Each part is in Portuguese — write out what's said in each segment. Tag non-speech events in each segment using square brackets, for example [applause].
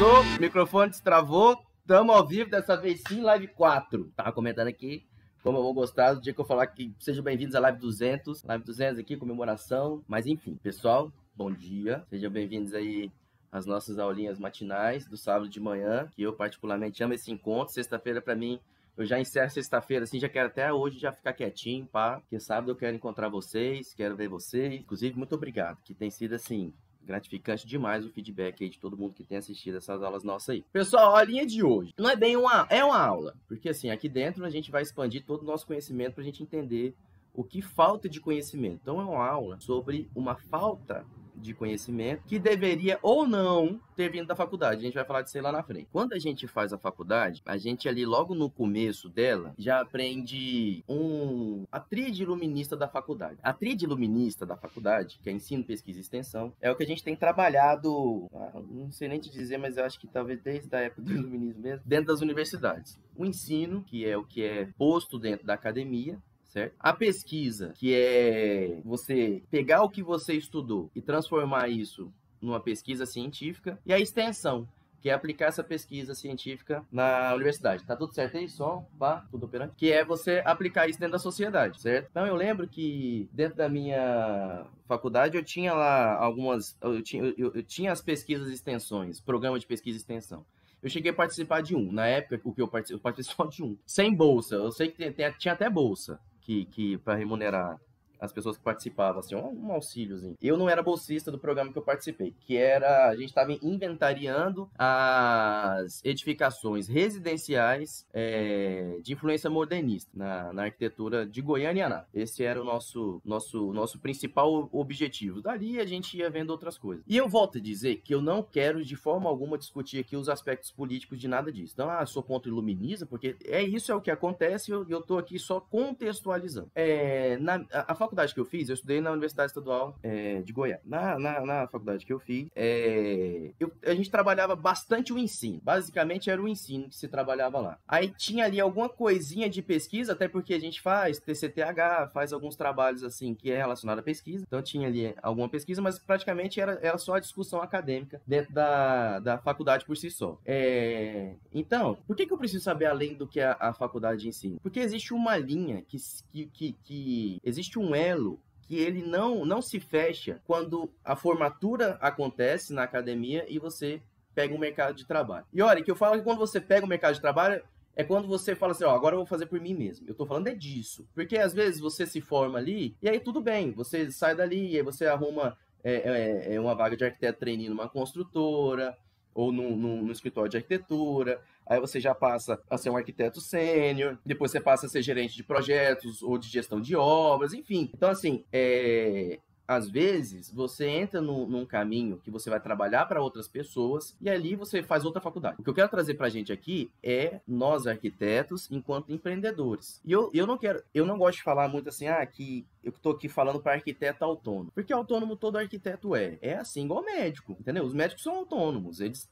Começou, microfone destravou, tamo ao vivo, dessa vez sim, live 4. Tava comentando aqui como eu vou gostar do dia que eu falar que sejam bem-vindos à live 200. Live 200 aqui, comemoração. Mas enfim, pessoal, bom dia. Sejam bem-vindos aí às nossas aulinhas matinais do sábado de manhã, que eu particularmente amo esse encontro. Sexta-feira, para mim, eu já encerro sexta-feira, assim, já quero até hoje já ficar quietinho, pá. Porque sábado eu quero encontrar vocês, quero ver vocês. Inclusive, muito obrigado, que tem sido, assim, gratificante demais o feedback aí de todo mundo que tem assistido essas aulas nossas aí. Pessoal, a linha de hoje não é bem uma, é uma aula, porque assim, aqui dentro a gente vai expandir todo o nosso conhecimento para a gente entender o que falta de conhecimento. Então é uma aula sobre uma falta de conhecimento que deveria ou não ter vindo da faculdade. A gente vai falar disso aí lá na frente. Quando a gente faz a faculdade, a gente ali logo no começo dela já aprende um a tríade iluminista da faculdade. A tríade iluminista da faculdade, que é ensino, pesquisa e extensão, é o que a gente tem trabalhado, ah, não sei nem te dizer, mas eu acho que talvez desde a época do iluminismo mesmo, dentro das universidades. O ensino, que é o que é posto dentro da academia, certo? A pesquisa, que é você pegar o que você estudou e transformar isso numa pesquisa científica, e a extensão, que é aplicar essa pesquisa científica na universidade. Tá tudo certo aí? Som, pá, tudo operando? Que é você aplicar isso dentro da sociedade, certo? Então eu lembro que dentro da minha faculdade eu tinha lá algumas. Eu tinha, eu, eu tinha as pesquisas e extensões, programa de pesquisa e extensão. Eu cheguei a participar de um. Na época, o que eu participei, eu participei só de um. Sem bolsa. Eu sei que tem, tem, tinha até bolsa que, que para remunerar as pessoas que participavam, assim, um, auxíliozinho. Eu não era bolsista do programa que eu participei, que era, a gente estava inventariando as edificações residenciais é, de influência modernista na, na, arquitetura de Goiânia e Aná. Esse era o nosso, nosso, nosso principal objetivo. Dali a gente ia vendo outras coisas. E eu volto a dizer que eu não quero de forma alguma discutir aqui os aspectos políticos de nada disso. Então, ah, sou contra o iluminismo, porque é isso é o que acontece e eu, eu tô aqui só contextualizando. É, na, a, a faculdade que eu fiz, eu estudei na Universidade Estadual é, de Goiás. Na, na, na, faculdade que eu fiz, é, eu, a gente trabalhava bastante o ensino. Basicamente era o ensino que se trabalhava lá. Aí tinha ali alguma coisinha de pesquisa, até porque a gente faz TCTH, faz alguns trabalhos assim que é relacionado à pesquisa. Então tinha ali alguma pesquisa, mas praticamente era, era só a discussão acadêmica dentro da, da faculdade por si só. É, então, por que, que eu preciso saber além do que a, a faculdade ensina? Porque existe uma linha que, que, que, que existe um elo que ele não, não se fecha quando a formatura acontece na academia e você pega um mercado de trabalho. E olha, que eu falo que quando você pega o um mercado de trabalho, é quando você fala assim, ó, agora eu vou fazer por mim mesmo. Eu tô falando é disso. Porque às vezes você se forma ali, e aí tudo bem, você sai dali, e aí você arruma é, é, é uma vaga de arquiteto treinando numa construtora, ou no, no, no, escritório de arquitetura, aí você já passa a ser um arquiteto sênior, depois você passa a ser gerente de projetos ou de gestão de obras, enfim. Então, assim, é, às vezes, você entra no, num caminho que você vai trabalhar para outras pessoas e ali você faz outra faculdade. O que eu quero trazer para a gente aqui é nós arquitetos enquanto empreendedores. E eu, eu não quero, eu não gosto de falar muito assim, ah, que eu estou aqui falando para arquiteto autônomo. Porque autônomo todo arquiteto é. É assim igual médico, entendeu? Os médicos são autônomos, eles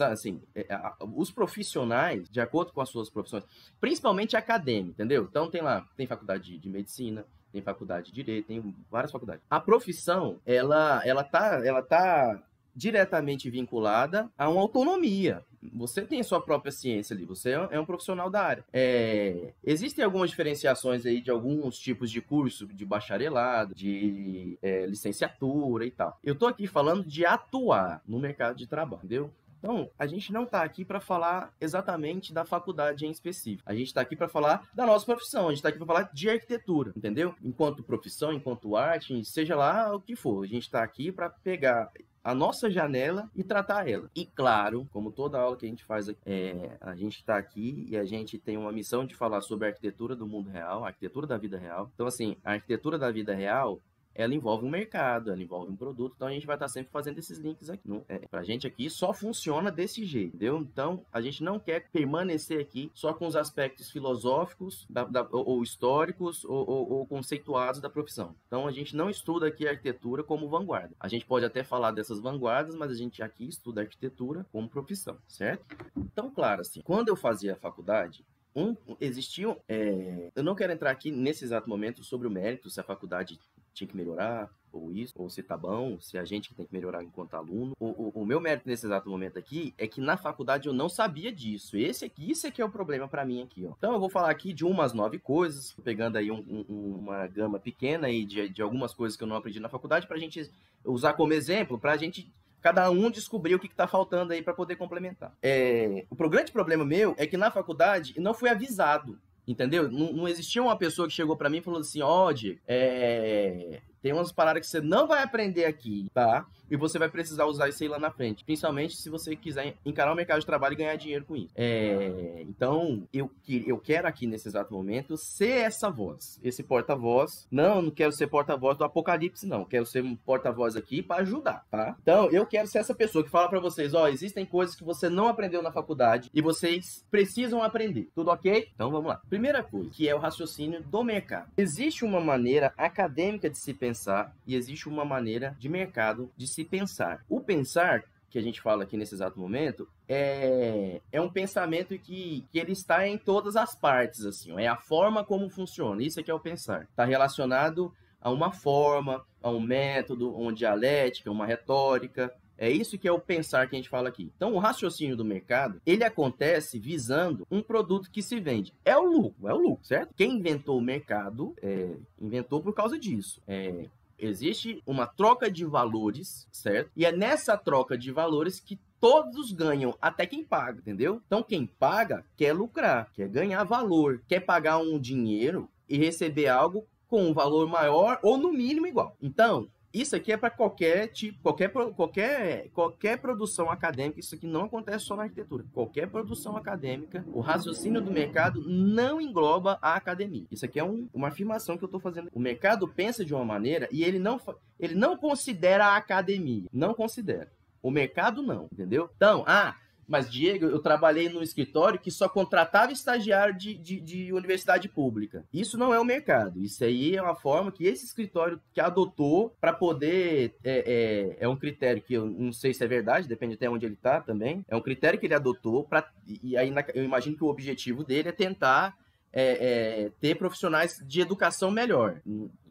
assim, é, os profissionais, de acordo com as suas profissões, principalmente acadêmico, entendeu? Então tem lá, tem faculdade de medicina, tem faculdade de direito, tem várias faculdades. A profissão, ela, ela tá, ela tá diretamente vinculada a uma autonomia. Você tem a sua própria ciência ali, você é um profissional da área. É, existem algumas diferenciações aí de alguns tipos de curso, de bacharelado, de é, licenciatura e tal. Eu tô aqui falando de atuar no mercado de trabalho, entendeu? Então, a gente não está aqui para falar exatamente da faculdade em específico. A gente está aqui para falar da nossa profissão. A gente está aqui para falar de arquitetura, entendeu? Enquanto profissão, enquanto arte, seja lá o que for. A gente está aqui para pegar a nossa janela e tratar ela. E claro, como toda aula que a gente faz aqui, é, a gente está aqui e a gente tem uma missão de falar sobre a arquitetura do mundo real, a arquitetura da vida real. Então, assim, a arquitetura da vida real ela envolve um mercado, ela envolve um produto, então a gente vai estar sempre fazendo esses links aqui. Não, é, pra gente aqui só funciona desse jeito, entendeu? Então a gente não quer permanecer aqui só com os aspectos filosóficos da, da, ou, ou, históricos ou, ou, ou, conceituados da profissão. Então a gente não estuda aqui a arquitetura como vanguarda. A gente pode até falar dessas vanguardas, mas a gente aqui estuda a arquitetura como profissão, certo? Então, claro, assim, quando eu fazia a faculdade, um, existiam. É, eu não quero entrar aqui nesse exato momento sobre o mérito, se a faculdade tinha que melhorar ou isso, ou se tá bom, se a gente que tem que melhorar enquanto aluno. O, o, o, meu mérito nesse exato momento aqui é que na faculdade eu não sabia disso. Esse aqui, isso aqui é o problema para mim aqui, ó. Então eu vou falar aqui de umas nove coisas, pegando aí um, um, uma gama pequena aí de, de algumas coisas que eu não aprendi na faculdade pra gente usar como exemplo, pra gente cada um descobrir o que está faltando aí para poder complementar. É, o grande problema meu é que na faculdade não fui avisado. Entendeu? Não, não existia uma pessoa que chegou para mim e falou assim: ó, oh, é, tem umas paradas que você não vai aprender aqui, tá? E você vai precisar usar isso aí lá na frente. Principalmente se você quiser encarar o mercado de trabalho e ganhar dinheiro com isso. É, então, eu, eu quero aqui nesse exato momento ser essa voz, esse porta-voz. Não, não quero ser porta-voz do apocalipse, não. Quero ser um porta-voz aqui para ajudar, tá? Então, eu quero ser essa pessoa que fala para vocês: ó, existem coisas que você não aprendeu na faculdade e vocês precisam aprender. Tudo ok? Então vamos lá. Primeira coisa, que é o raciocínio do mercado. Existe uma maneira acadêmica de se pensar pensar e existe uma maneira de mercado de se pensar. O pensar que a gente fala aqui nesse exato momento é, é um pensamento que, que ele está em todas as partes, assim, é a forma como funciona, isso é que é o pensar. Está relacionado a uma forma, a um método, a uma dialética, uma retórica, é isso que é o pensar que a gente fala aqui. Então, o raciocínio do mercado, ele acontece visando um produto que se vende. É o lucro, é o lucro, certo? Quem inventou o mercado, é, inventou por causa disso. É, existe uma troca de valores, certo? E é nessa troca de valores que todos ganham, até quem paga, entendeu? Então, quem paga quer lucrar, quer ganhar valor, quer pagar um dinheiro e receber algo com um valor maior ou no mínimo igual. Então, isso aqui é para qualquer tipo, qualquer, qualquer, qualquer produção acadêmica. Isso aqui não acontece só na arquitetura. Qualquer produção acadêmica, o raciocínio do mercado não engloba a academia. Isso aqui é um, uma afirmação que eu estou fazendo. O mercado pensa de uma maneira e ele não, ele não considera a academia. Não considera. O mercado não, entendeu? Então, ah, mas, Diego, eu trabalhei num escritório que só contratava estagiário de, de, de, universidade pública. Isso não é o mercado. Isso aí é uma forma que esse escritório que adotou para poder. É, é, é, um critério que eu não sei se é verdade, depende até onde ele está também. É um critério que ele adotou para. E aí eu imagino que o objetivo dele é tentar é, é, ter profissionais de educação melhor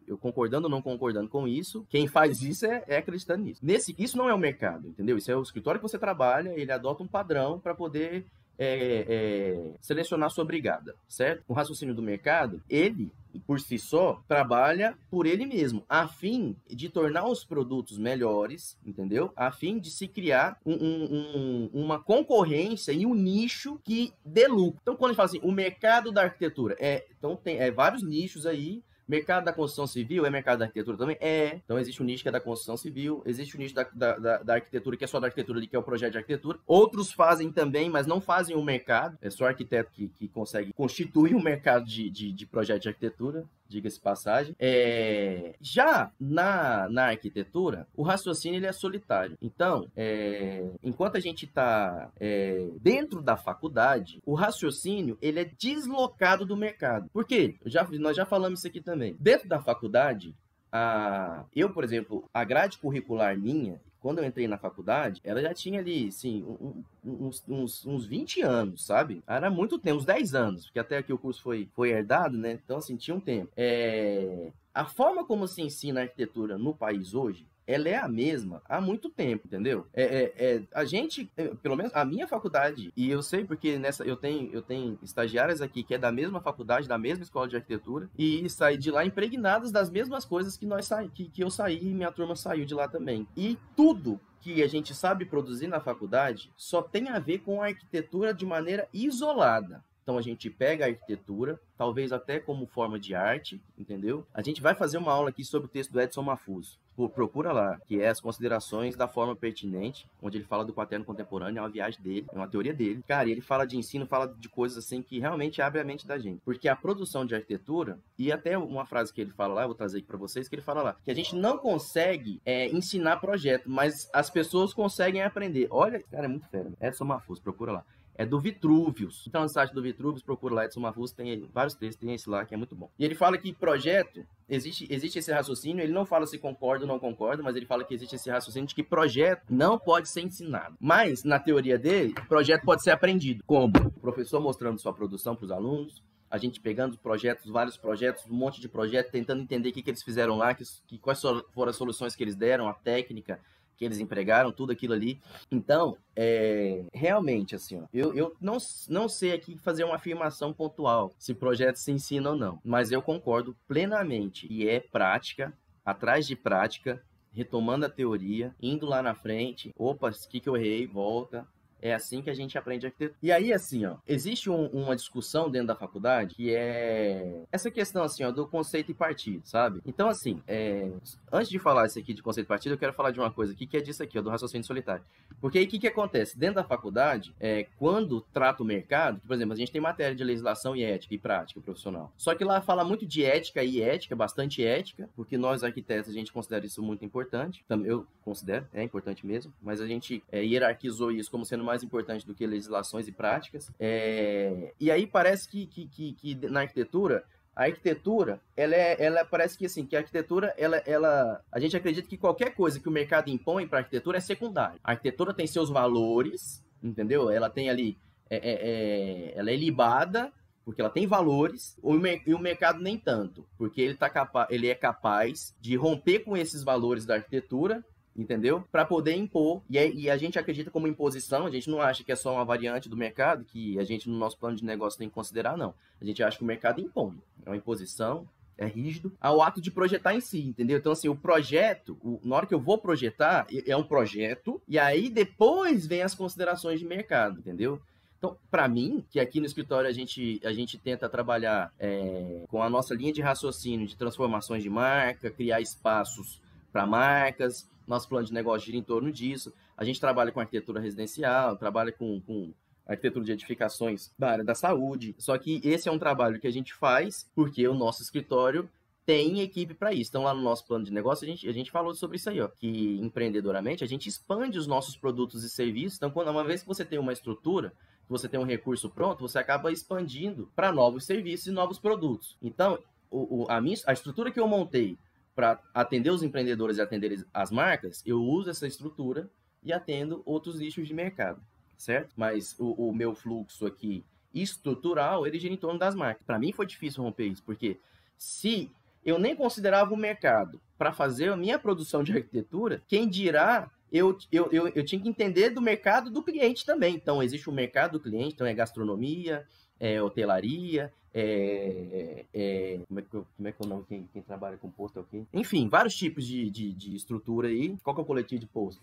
eu concordando ou não concordando com isso, quem faz isso é, é acreditando nisso. Nesse, isso não é o mercado, entendeu? Isso é o escritório que você trabalha, ele adota um padrão para poder é, é, selecionar sua brigada, certo? O raciocínio do mercado, ele, por si só, trabalha por ele mesmo, a fim de tornar os produtos melhores, entendeu? A fim de se criar um, um, um, uma concorrência e um nicho que dê lucro. Então, quando a gente fala assim, o mercado da arquitetura, é, então tem é, vários nichos aí Mercado da construção civil é mercado da arquitetura também? É. Então existe o nicho que é da construção civil, existe o nicho da, da, da, da arquitetura, que é só da arquitetura ali, que é o projeto de arquitetura. Outros fazem também, mas não fazem o mercado. É só arquiteto que, que consegue constituir um mercado de, de, de projeto de arquitetura diga-se passagem. É... Já na, na arquitetura, o raciocínio ele é solitário. Então, é... enquanto a gente está é... dentro da faculdade, o raciocínio ele é deslocado do mercado. Por quê? Já, nós já falamos isso aqui também. Dentro da faculdade, a... eu, por exemplo, a grade curricular minha, quando eu entrei na faculdade, ela já tinha ali, sim, um, uns, uns, uns 20 anos, sabe? Era muito tempo, uns 10 anos, porque até aqui o curso foi, foi herdado, né? Então, assim, tinha um tempo. É... A forma como se ensina arquitetura no país hoje ela é a mesma há muito tempo, entendeu? É, é, é, a gente, é, pelo menos a minha faculdade, e eu sei porque nessa eu tenho, eu tenho estagiárias aqui que é da mesma faculdade, da mesma escola de arquitetura, e saí de lá impregnadas das mesmas coisas que nós saí, que, que eu saí e minha turma saiu de lá também. E tudo que a gente sabe produzir na faculdade só tem a ver com a arquitetura de maneira isolada. Então a gente pega a arquitetura, talvez até como forma de arte, entendeu? A gente vai fazer uma aula aqui sobre o texto do Edson Mafuso. Procura lá, que é as considerações da forma pertinente, onde ele fala do quaterno contemporâneo, é uma viagem dele, é uma teoria dele. Cara, ele fala de ensino, fala de coisas assim que realmente abre a mente da gente. Porque a produção de arquitetura, e até uma frase que ele fala lá, eu vou trazer aqui para vocês, que ele fala lá, que a gente não consegue é, ensinar projeto, mas as pessoas conseguem aprender. Olha, cara, é muito fera. Edson Mafuso, procura lá é do Vitruvius. Então, no site do Vitruvius, procura lá, Edson Mafus, tem vários textos, tem esse lá, que é muito bom. E ele fala que projeto, existe, existe esse raciocínio, ele não fala se concorda ou não concorda, mas ele fala que existe esse raciocínio de que projeto não pode ser ensinado. Mas, na teoria dele, projeto pode ser aprendido. Como? O professor mostrando sua produção para os alunos, a gente pegando os projetos, vários projetos, um monte de projetos, tentando entender o que, que eles fizeram lá, que, que, quais foram as soluções que eles deram, a técnica que eles empregaram, tudo aquilo ali. Então, é, realmente, assim, ó, eu, eu não, não sei aqui fazer uma afirmação pontual se projeto se ensina ou não, mas eu concordo plenamente e é prática, atrás de prática, retomando a teoria, indo lá na frente, opa, o que, que eu errei, volta, é assim que a gente aprende arquitetura. E aí, assim, ó, existe um, uma discussão dentro da faculdade que é essa questão, assim, ó, do conceito e partido, sabe? Então, assim, é... antes de falar isso aqui de conceito e partido, eu quero falar de uma coisa aqui que é disso aqui, ó, do raciocínio solitário. Porque aí, o que, que acontece? Dentro da faculdade, é, quando trata o mercado, por exemplo, a gente tem matéria de legislação e ética e prática profissional. Só que lá fala muito de ética e ética, bastante ética, porque nós arquitetos, a gente considera isso muito importante. Eu considero, é importante mesmo, mas a gente é, hierarquizou isso como sendo mais importante do que legislações e práticas. É... E aí parece que, que, que, que, na arquitetura a arquitetura, ela, é, ela parece que assim, que a arquitetura, ela, ela, a gente acredita que qualquer coisa que o mercado impõe para a arquitetura é secundária. A arquitetura tem seus valores, entendeu? Ela tem ali, é, é, é ela é libada porque ela tem valores, e o mercado nem tanto, porque ele, tá capa ele é capaz de romper com esses valores da arquitetura entendeu? Para poder impor. E, é, e, a gente acredita como imposição, a gente não acha que é só uma variante do mercado, que a gente, no nosso plano de negócio, tem que considerar, não. A gente acha que o mercado impõe. É uma imposição, é rígido, ao ato de projetar em si, entendeu? Então, assim, o projeto, o, na hora que eu vou projetar, é um projeto, e aí depois vem as considerações de mercado, entendeu? Então, para mim, que aqui no escritório a gente, a gente tenta trabalhar é, com a nossa linha de raciocínio de transformações de marca, criar espaços para marcas, nosso plano de negócio gira em torno disso. A gente trabalha com arquitetura residencial, trabalha com, com arquitetura de edificações da área da saúde. Só que esse é um trabalho que a gente faz porque o nosso escritório tem equipe para isso. Então, lá no nosso plano de negócio, a gente, a gente falou sobre isso aí, ó, que empreendedoramente a gente expande os nossos produtos e serviços. Então, quando uma vez que você tem uma estrutura, que você tem um recurso pronto, você acaba expandindo para novos serviços e novos produtos. Então, o, o, a, minha, a estrutura que eu montei para atender os empreendedores e atender as marcas, eu uso essa estrutura e atendo outros nichos de mercado, certo? Mas o, o meu fluxo aqui estrutural, ele gira em torno das marcas. Para mim foi difícil romper isso, porque se eu nem considerava o mercado para fazer a minha produção de arquitetura, quem dirá eu, eu, eu, eu tinha que entender do mercado do cliente também. Então, existe o mercado do cliente, então é gastronomia, é hotelaria, é, é, como, é que, como é que é o nome quem, quem trabalha com posto aqui? Enfim, vários tipos de, de, de, estrutura aí. Qual que é o coletivo de posto?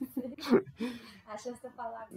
A chance de falar.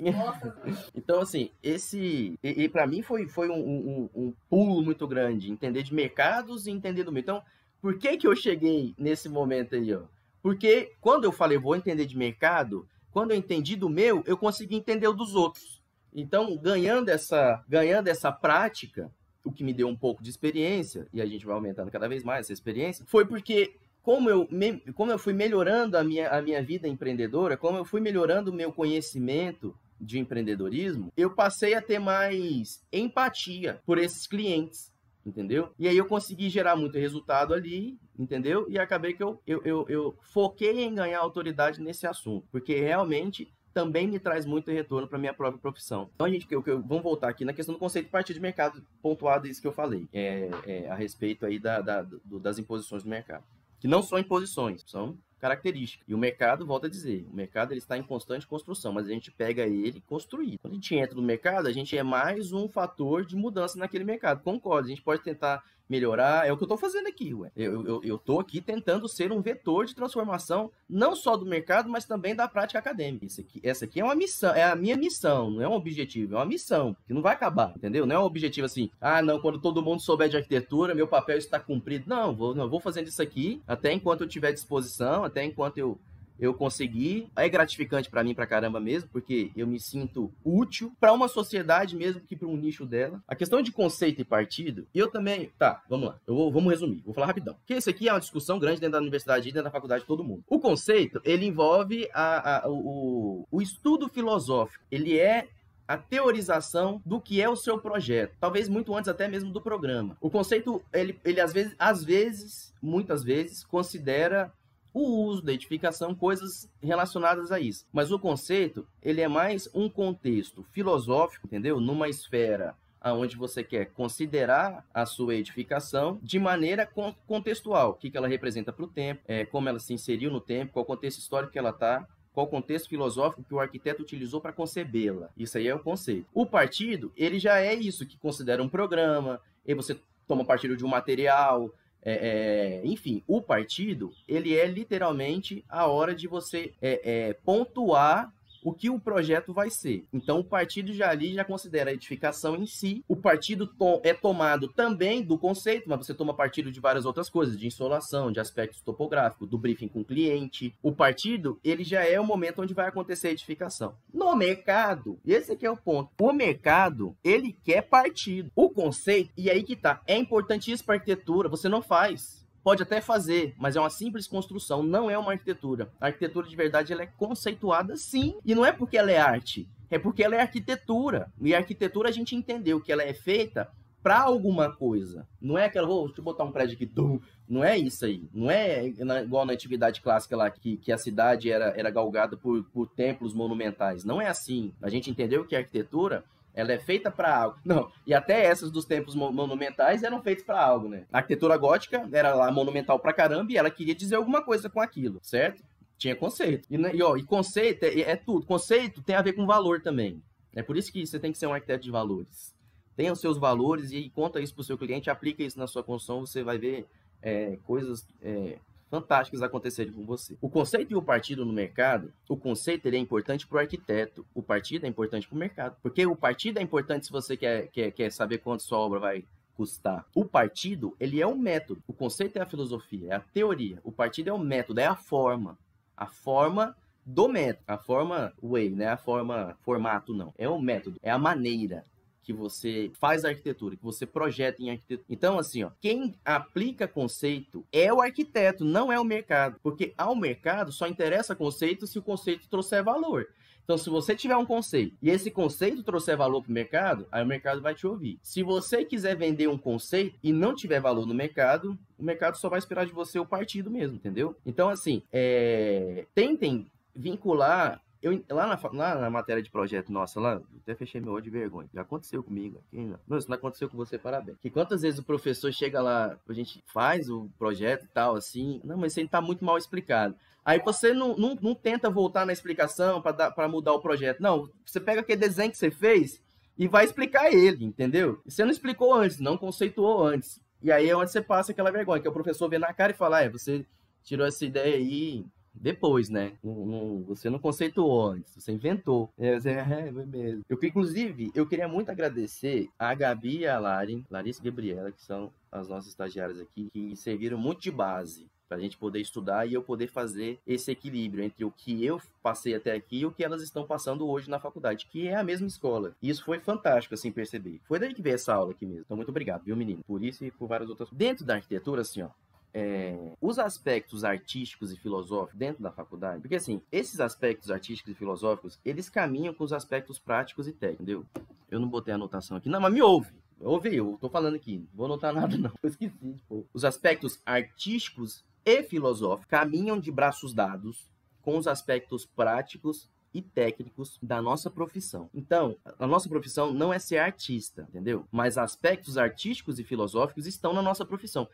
então, assim, esse. E, e para mim foi, foi um, um, um, pulo muito grande. Entender de mercados e entender do meio. Então, por que, que eu cheguei nesse momento aí, ó? Porque quando eu falei, vou entender de mercado, quando eu entendi do meu, eu consegui entender o dos outros. Então, ganhando essa, ganhando essa prática, o que me deu um pouco de experiência, e a gente vai aumentando cada vez mais essa experiência, foi porque como eu, como eu fui melhorando a minha, a minha vida empreendedora, como eu fui melhorando o meu conhecimento de empreendedorismo, eu passei a ter mais empatia por esses clientes, entendeu? E aí eu consegui gerar muito resultado ali, entendeu? E acabei que eu, eu, eu, eu foquei em ganhar autoridade nesse assunto, porque realmente também me traz muito retorno para minha própria profissão. Então, a gente, eu, eu, vamos voltar aqui na questão do conceito de partido de mercado, pontuado isso que eu falei, é, é, a respeito aí da, da do, das imposições do mercado. Que não são imposições, são características. E o mercado, volta a dizer, o mercado ele está em constante construção, mas a gente pega ele construído. Quando a gente entra no mercado, a gente é mais um fator de mudança naquele mercado. Concordo, a gente pode tentar melhorar. É o que eu estou fazendo aqui, ué. Eu, eu, eu aqui tentando ser um vetor de transformação, não só do mercado, mas também da prática acadêmica. Isso aqui, essa aqui é uma missão, é a minha missão, não é um objetivo, é uma missão, que não vai acabar, entendeu? Não é um objetivo assim, ah, não, quando todo mundo souber de arquitetura, meu papel está cumprido. Não, vou, não, vou fazendo isso aqui até enquanto eu tiver disposição, até enquanto eu eu consegui. É gratificante para mim pra caramba mesmo, porque eu me sinto útil para uma sociedade mesmo que para um nicho dela. A questão de conceito e partido, eu também. Tá, vamos lá. Eu vou, vamos resumir. Vou falar rapidão. Porque isso aqui é uma discussão grande dentro da universidade e dentro da faculdade de todo mundo. O conceito, ele envolve a, a, o, o estudo filosófico. Ele é a teorização do que é o seu projeto, talvez muito antes até mesmo do programa. O conceito, ele, ele às vezes, às vezes, muitas vezes, considera o uso da edificação, coisas relacionadas a isso. Mas o conceito, ele é mais um contexto filosófico, entendeu? Numa esfera aonde você quer considerar a sua edificação de maneira contextual, o que, que ela representa para o tempo, é, como ela se inseriu no tempo, qual contexto histórico que ela está, qual contexto filosófico que o arquiteto utilizou para concebê-la. Isso aí é o conceito. O partido, ele já é isso, que considera um programa, e você toma partido de um material, é, é, enfim, o partido, ele é literalmente a hora de você é, é pontuar o que o projeto vai ser. Então, o partido já ali já considera a edificação em si. O partido to é tomado também do conceito, mas você toma partido de várias outras coisas, de insolação, de aspectos topográficos, do briefing com o cliente. O partido, ele já é o momento onde vai acontecer a edificação. No mercado, esse aqui é o ponto. O mercado, ele quer partido. O conceito, e aí que tá, é importantíssimo para arquitetura, você não faz pode até fazer, mas é uma simples construção, não é uma arquitetura. A arquitetura de verdade ela é conceituada sim, e não é porque ela é arte, é porque ela é arquitetura. E a arquitetura a gente entendeu que ela é feita para alguma coisa. Não é aquela, oh, deixa eu botar um prédio aqui, tum. não é isso aí. Não é igual na atividade clássica lá, que, que a cidade era, era galgada por, por templos monumentais. Não é assim. A gente entendeu que a arquitetura ela é feita para algo. Não, e até essas dos templos monumentais eram feitas para algo, né? A arquitetura gótica era lá monumental pra caramba e ela queria dizer alguma coisa com aquilo, certo? Tinha conceito. E, né, e, ó, e conceito é, é tudo. Conceito tem a ver com valor também. É por isso que você tem que ser um arquiteto de valores. Tenha os seus valores e conta isso para o seu cliente, aplica isso na sua construção, você vai ver é, coisas é, fantásticas acontecerem com você. O conceito e o partido no mercado, o conceito ele é importante para o arquiteto, o partido é importante para o mercado. Porque o partido é importante se você quer, quer, quer saber quanto sua obra vai custar. O partido, ele é um método. O conceito é a filosofia, é a teoria. O partido é o método, é a forma. A forma do método. A forma way, né? A forma formato, não. É o método, é a maneira que você faz arquitetura, que você projeta em arquitetura. Então, assim, ó, quem aplica conceito é o arquiteto, não é o mercado. Porque ao mercado só interessa conceito se o conceito trouxer valor. Então, se você tiver um conceito e esse conceito trouxer valor para o mercado, aí o mercado vai te ouvir. Se você quiser vender um conceito e não tiver valor no mercado, o mercado só vai esperar de você o partido mesmo, entendeu? Então, assim, é... tentem vincular eu, lá, na, lá na matéria de projeto nossa, lá, até fechei meu olho de vergonha. Já aconteceu comigo aqui, não. não, isso não aconteceu com você, parabéns. Que quantas vezes o professor chega lá, a gente faz o projeto e tal, assim, não, mas isso aí tá muito mal explicado. Aí você não, não, não tenta voltar na explicação para mudar o projeto. Não, você pega aquele desenho que você fez e vai explicar ele, entendeu? Você não explicou antes, não conceituou antes. E aí é onde você passa aquela vergonha, que o professor vê na cara e fala, ah, é, você tirou essa ideia aí, depois, né? Não, não, você não conceituou antes, você inventou. É, é, foi mesmo. Eu, inclusive, eu queria muito agradecer a Gabi e a Lari, Larissa e Gabriela, que são as nossas estagiárias aqui, que serviram muito de base para a gente poder estudar e eu poder fazer esse equilíbrio entre o que eu passei até aqui e o que elas estão passando hoje na faculdade, que é a mesma escola. E isso foi fantástico, assim, perceber. Foi daí que veio essa aula aqui mesmo. Então, muito obrigado, viu, menino? Por isso e por várias outras. Dentro da arquitetura, assim, ó, é, os aspectos artísticos e filosóficos dentro da faculdade, porque assim, esses aspectos artísticos e filosóficos, eles caminham com os aspectos práticos e técnicos, entendeu? Eu não botei a anotação aqui, não, mas me ouve. Ouve, eu tô falando aqui, não vou anotar nada não, eu esqueci. Tipo, os aspectos artísticos e filosóficos caminham de braços dados com os aspectos práticos e técnicos da nossa profissão. Então, a nossa profissão não é ser artista, entendeu? Mas aspectos artísticos e filosóficos estão na nossa profissão.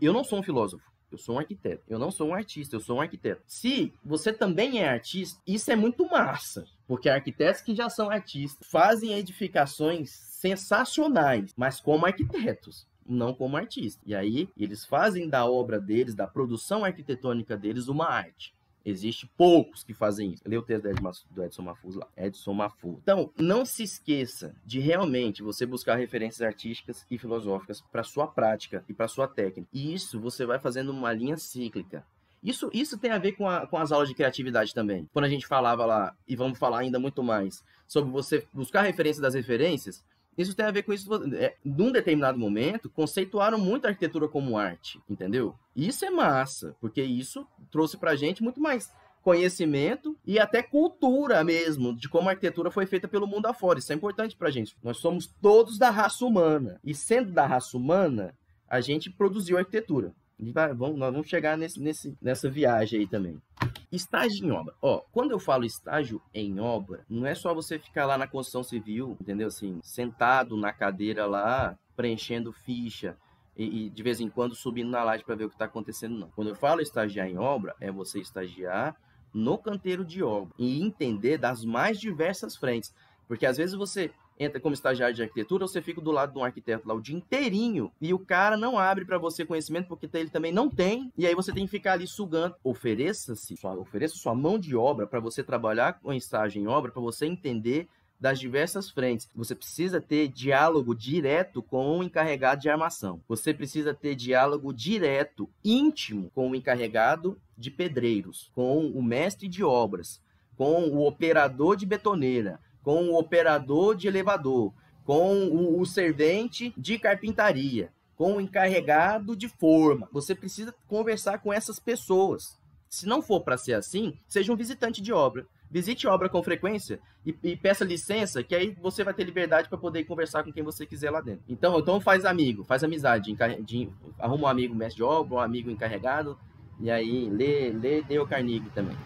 Eu não sou um filósofo. Eu sou um arquiteto. Eu não sou um artista, eu sou um arquiteto. Se você também é artista, isso é muito massa. Porque arquitetos que já são artistas fazem edificações sensacionais, mas como arquitetos não como artistas. E aí eles fazem da obra deles, da produção arquitetônica deles, uma arte. Existe poucos que fazem isso. Lê o texto do Edson Mafuz lá. Edson Mafuz. Então, não se esqueça de realmente você buscar referências artísticas e filosóficas para sua prática e para sua técnica. E isso você vai fazendo uma linha cíclica. Isso, isso tem a ver com, a, com as aulas de criatividade também. Quando a gente falava lá, e vamos falar ainda muito mais, sobre você buscar referência das referências, isso tem a ver com isso. É, num determinado momento, conceituaram muito a arquitetura como arte, entendeu? Isso é massa, porque isso trouxe pra gente muito mais conhecimento e até cultura mesmo de como a arquitetura foi feita pelo mundo afora. Isso é importante pra gente. Nós somos todos da raça humana. E sendo da raça humana, a gente produziu arquitetura. Vai, vamos, nós vamos chegar nesse, nesse, nessa viagem aí também. Estágio em obra. Ó, quando eu falo estágio em obra, não é só você ficar lá na construção civil, entendeu? Assim, sentado na cadeira lá, preenchendo ficha e, e de vez em quando subindo na laje para ver o que está acontecendo, não. Quando eu falo estagiar em obra, é você estagiar no canteiro de obra e entender das mais diversas frentes. Porque às vezes você entra como estagiário de arquitetura, você fica do lado de um arquiteto lá o dia inteirinho e o cara não abre para você conhecimento porque ele também não tem, e aí você tem que ficar ali sugando. Ofereça-se, ofereça sua mão de obra para você trabalhar com estágio em obra, para você entender das diversas frentes. Você precisa ter diálogo direto com o encarregado de armação. Você precisa ter diálogo direto, íntimo, com o encarregado de pedreiros, com o mestre de obras, com o operador de betoneira, com o operador de elevador, com o, o servente de carpintaria, com o encarregado de forma. Você precisa conversar com essas pessoas. Se não for para ser assim, seja um visitante de obra. Visite obra com frequência e, e, peça licença, que aí você vai ter liberdade para poder conversar com quem você quiser lá dentro. Então, então faz amigo, faz amizade, de, arruma um amigo mestre de obra, um amigo encarregado, e aí lê, lê Dale Carnegie também.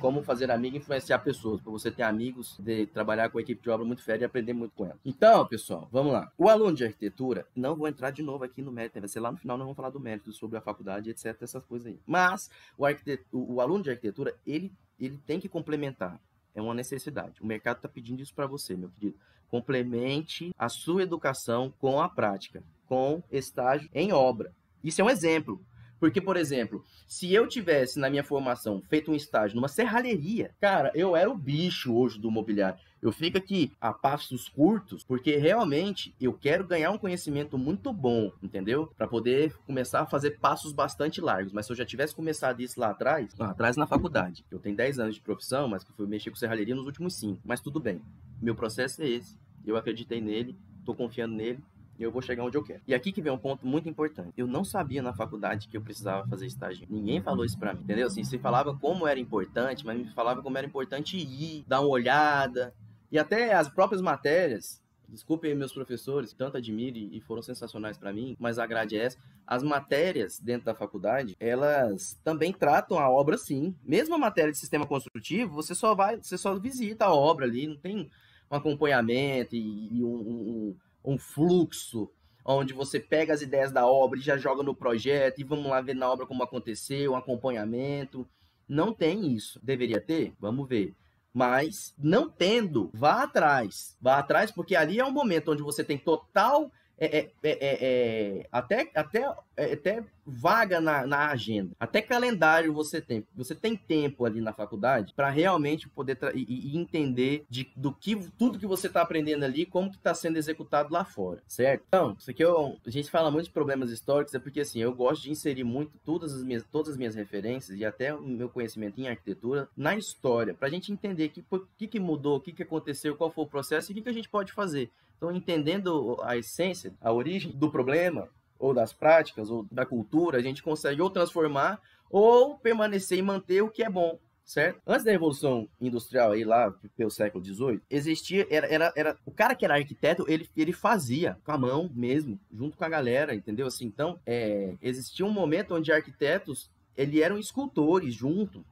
Como fazer amigo e influenciar pessoas, para você ter amigos, de trabalhar com a equipe de obra muito fera e aprender muito com ela. Então, pessoal, vamos lá. O aluno de arquitetura, não vou entrar de novo aqui no mérito, vai ser lá no final, nós vamos falar do mérito sobre a faculdade, etc, essas coisas aí. Mas o, o, o aluno de arquitetura, ele, ele tem que complementar. É uma necessidade. O mercado está pedindo isso para você, meu querido. Complemente a sua educação com a prática, com estágio em obra. Isso é um exemplo. Porque, por exemplo, se eu tivesse na minha formação feito um estágio numa serralheria, cara, eu era o bicho hoje do mobiliário. Eu fico aqui a passos curtos, porque realmente eu quero ganhar um conhecimento muito bom, entendeu? Para poder começar a fazer passos bastante largos. Mas se eu já tivesse começado isso lá atrás, lá atrás na faculdade, eu tenho 10 anos de profissão, mas que fui mexer com serralheria nos últimos 5. Mas tudo bem. Meu processo é esse. Eu acreditei nele, tô confiando nele, e eu vou chegar onde eu quero. E aqui que vem um ponto muito importante. Eu não sabia na faculdade que eu precisava fazer estágio. Ninguém falou isso para mim, entendeu? Assim, você falava como era importante, mas me falava como era importante ir, dar uma olhada. E até as próprias matérias, Desculpem meus professores, tanto admiro e foram sensacionais para mim, mas a grade é. As matérias dentro da faculdade, elas também tratam a obra sim. Mesmo a matéria de sistema construtivo, você só vai, você só visita a obra ali, não tem um acompanhamento e, e um, um, fluxo onde você pega as ideias da obra e já joga no projeto e vamos lá ver na obra como aconteceu, um acompanhamento. Não tem isso. Deveria ter? Vamos ver. Mas não tendo, vá atrás. Vá atrás porque ali é um momento onde você tem total é, é, é, é, até, até, é, até vaga na, na agenda, até calendário você tem. Você tem tempo ali na faculdade para realmente poder e, e, entender de, do que tudo que você está aprendendo ali, como que está sendo executado lá fora, certo? Então, isso aqui eu, a gente fala muito de problemas históricos, é porque assim, eu gosto de inserir muito todas as minhas, todas as minhas referências e até o meu conhecimento em arquitetura na história, para a gente entender o que, que, que mudou, o que, que aconteceu, qual foi o processo e o que, que a gente pode fazer. Então, entendendo a essência, a origem do problema, ou das práticas, ou da cultura, a gente consegue ou transformar ou permanecer e manter o que é bom, certo? Antes da Revolução Industrial, aí lá pelo século XVIII, existia, era, era, era, o cara que era arquiteto, ele, ele fazia com a mão mesmo, junto com a galera, entendeu? Assim, então, é, existia um momento onde arquitetos ele eram escultores junto.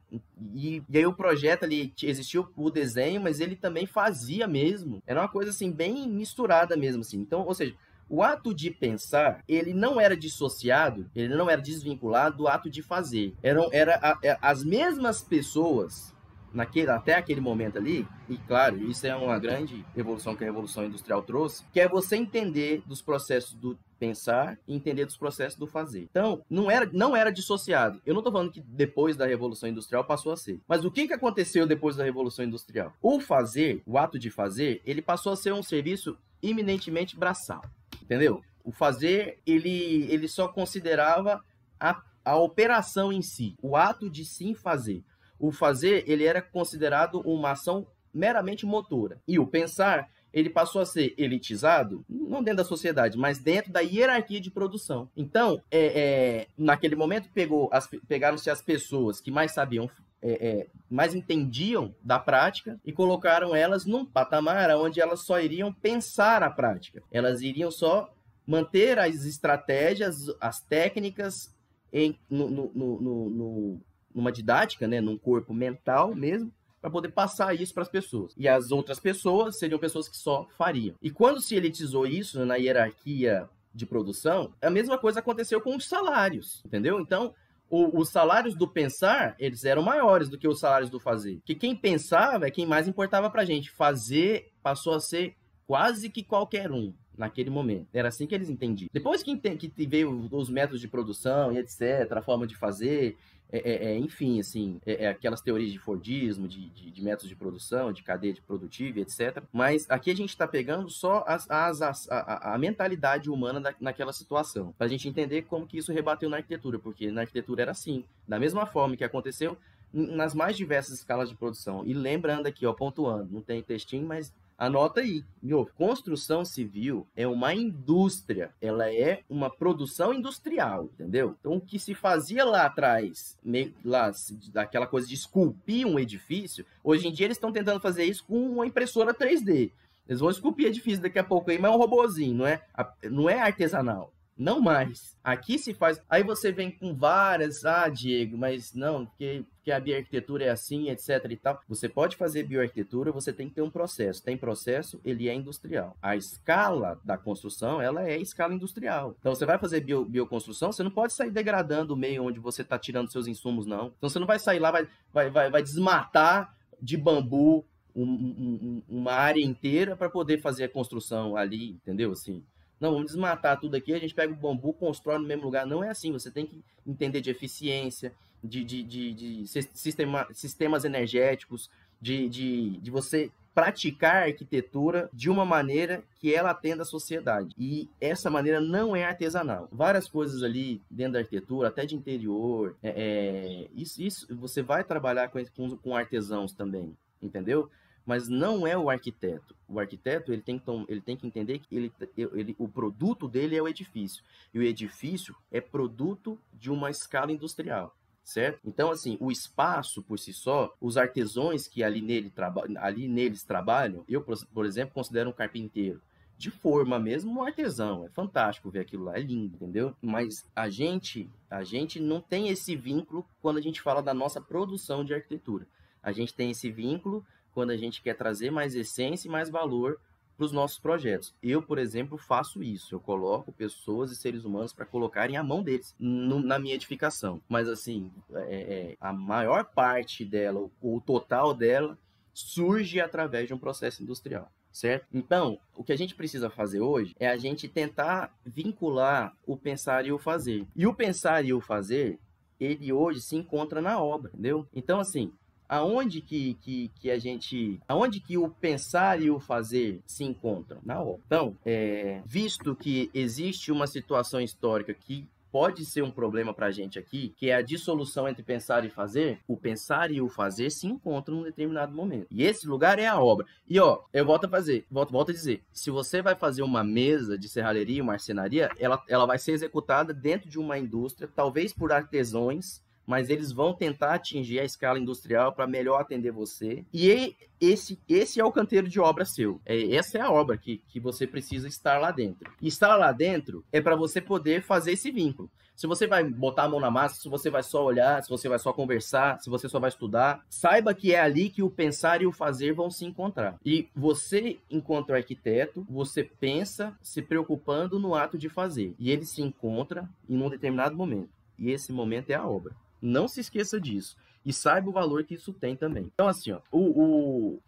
E, e, aí o projeto ali existia o desenho, mas ele também fazia mesmo. Era uma coisa assim bem misturada mesmo assim. Então, ou seja, o ato de pensar, ele não era dissociado, ele não era desvinculado do ato de fazer. Eram era a, as mesmas pessoas naquele, até aquele momento ali, e claro, isso é uma grande evolução que a Revolução Industrial trouxe, que é você entender dos processos do pensar e entender dos processos do fazer. Então, não era, não era dissociado. Eu não estou falando que depois da Revolução Industrial passou a ser. Mas o que, que aconteceu depois da Revolução Industrial? O fazer, o ato de fazer, ele passou a ser um serviço eminentemente braçal. Entendeu? O fazer, ele, ele só considerava a, a operação em si, o ato de sim fazer. O fazer, ele era considerado uma ação meramente motora. E o pensar ele passou a ser elitizado, não dentro da sociedade, mas dentro da hierarquia de produção. Então, é, é, naquele momento, pegou pegaram-se as pessoas que mais sabiam é, é, mais entendiam da prática e colocaram elas num patamar onde elas só iriam pensar a prática. Elas iriam só manter as estratégias, as técnicas em, no, no, no, numa didática, né, num corpo mental mesmo, para poder passar isso para as pessoas. E as outras pessoas seriam pessoas que só fariam. E quando se elitizou isso na hierarquia de produção, a mesma coisa aconteceu com os salários, entendeu? Então, o, os salários do pensar, eles eram maiores do que os salários do fazer. Que quem pensava é quem mais importava pra gente. Fazer passou a ser quase que qualquer um naquele momento. Era assim que eles entendiam. Depois que, que veio os métodos de produção e etc., a forma de fazer, é, é, é, enfim, assim, é, é, aquelas teorias de Fordismo, de, de, de, métodos de produção, de cadeia de produtiva, etc. Mas aqui a gente está pegando só as, as, as, a, a, mentalidade humana da, naquela situação, para a gente entender como que isso rebateu na arquitetura, porque na arquitetura era assim, da mesma forma que aconteceu nas mais diversas escalas de produção. E lembrando aqui, ó, pontuando, não tem textinho, mas Anota aí, meu, construção civil é uma indústria, ela é uma produção industrial, entendeu? Então o que se fazia lá atrás, meio, lá daquela coisa de esculpir um edifício, hoje em dia eles estão tentando fazer isso com uma impressora 3D. Eles vão esculpir edifício daqui a pouco aí, mas é um robozinho, não é, não é artesanal. Não mais. Aqui se faz. Aí você vem com várias. Ah, Diego, mas não, porque, porque a bioarquitetura é assim, etc e tal. Você pode fazer bioarquitetura, você tem que ter um processo. Tem processo, ele é industrial. A escala da construção, ela é escala industrial. Então você vai fazer bio, bioconstrução, você não pode sair degradando o meio onde você está tirando seus insumos, não. Então você não vai sair lá, vai, vai, vai, vai desmatar de bambu um, um, uma área inteira para poder fazer a construção ali, entendeu? Assim. Não, vamos desmatar tudo aqui, a gente pega o bambu, constrói no mesmo lugar. Não é assim, você tem que entender de eficiência, de, de, de, de sistema, sistemas energéticos, de, de, de você praticar a arquitetura de uma maneira que ela atenda a sociedade. E essa maneira não é artesanal. Várias coisas ali dentro da arquitetura, até de interior, é, é, isso, isso você vai trabalhar com, com, com artesãos também, entendeu? Mas não é o arquiteto. O arquiteto ele tem, que, ele tem que entender que ele, ele, o produto dele é o edifício. E o edifício é produto de uma escala industrial. Certo? Então, assim, o espaço por si só, os artesãos que ali, nele traba, ali neles trabalham, eu, por exemplo, considero um carpinteiro de forma mesmo um artesão. É fantástico ver aquilo lá, é lindo, entendeu? Mas a gente, a gente não tem esse vínculo quando a gente fala da nossa produção de arquitetura. A gente tem esse vínculo quando a gente quer trazer mais essência e mais valor para os nossos projetos. Eu, por exemplo, faço isso. Eu coloco pessoas e seres humanos para colocarem a mão deles no, na minha edificação. Mas, assim, é, é, a maior parte dela, o, o total dela, surge através de um processo industrial certo? Então, o que a gente precisa fazer hoje é a gente tentar vincular o pensar e o fazer. E o pensar e o fazer, ele hoje se encontra na obra, entendeu? Então, assim, aonde que, que, que a gente. Aonde que o pensar e o fazer se encontram? Na obra. Então, é, visto que existe uma situação histórica que pode ser um problema para a gente aqui, que é a dissolução entre pensar e fazer, o pensar e o fazer se encontram num determinado momento. E esse lugar é a obra. E ó, eu volto a fazer, volto, volto a dizer, se você vai fazer uma mesa de serralheria, uma marcenaria, ela, ela vai ser executada dentro de uma indústria, talvez por artesãos mas eles vão tentar atingir a escala industrial para melhor atender você. E esse, esse é o canteiro de obra seu. É, essa é a obra que, que você precisa estar lá dentro. E estar lá dentro é para você poder fazer esse vínculo. Se você vai botar a mão na massa, se você vai só olhar, se você vai só conversar, se você só vai estudar, saiba que é ali que o pensar e o fazer vão se encontrar. E você, enquanto arquiteto, você pensa se preocupando no ato de fazer. E ele se encontra em um determinado momento. E esse momento é a obra. Não se esqueça disso. E saiba o valor que isso tem também. Então, assim, ó, o, o,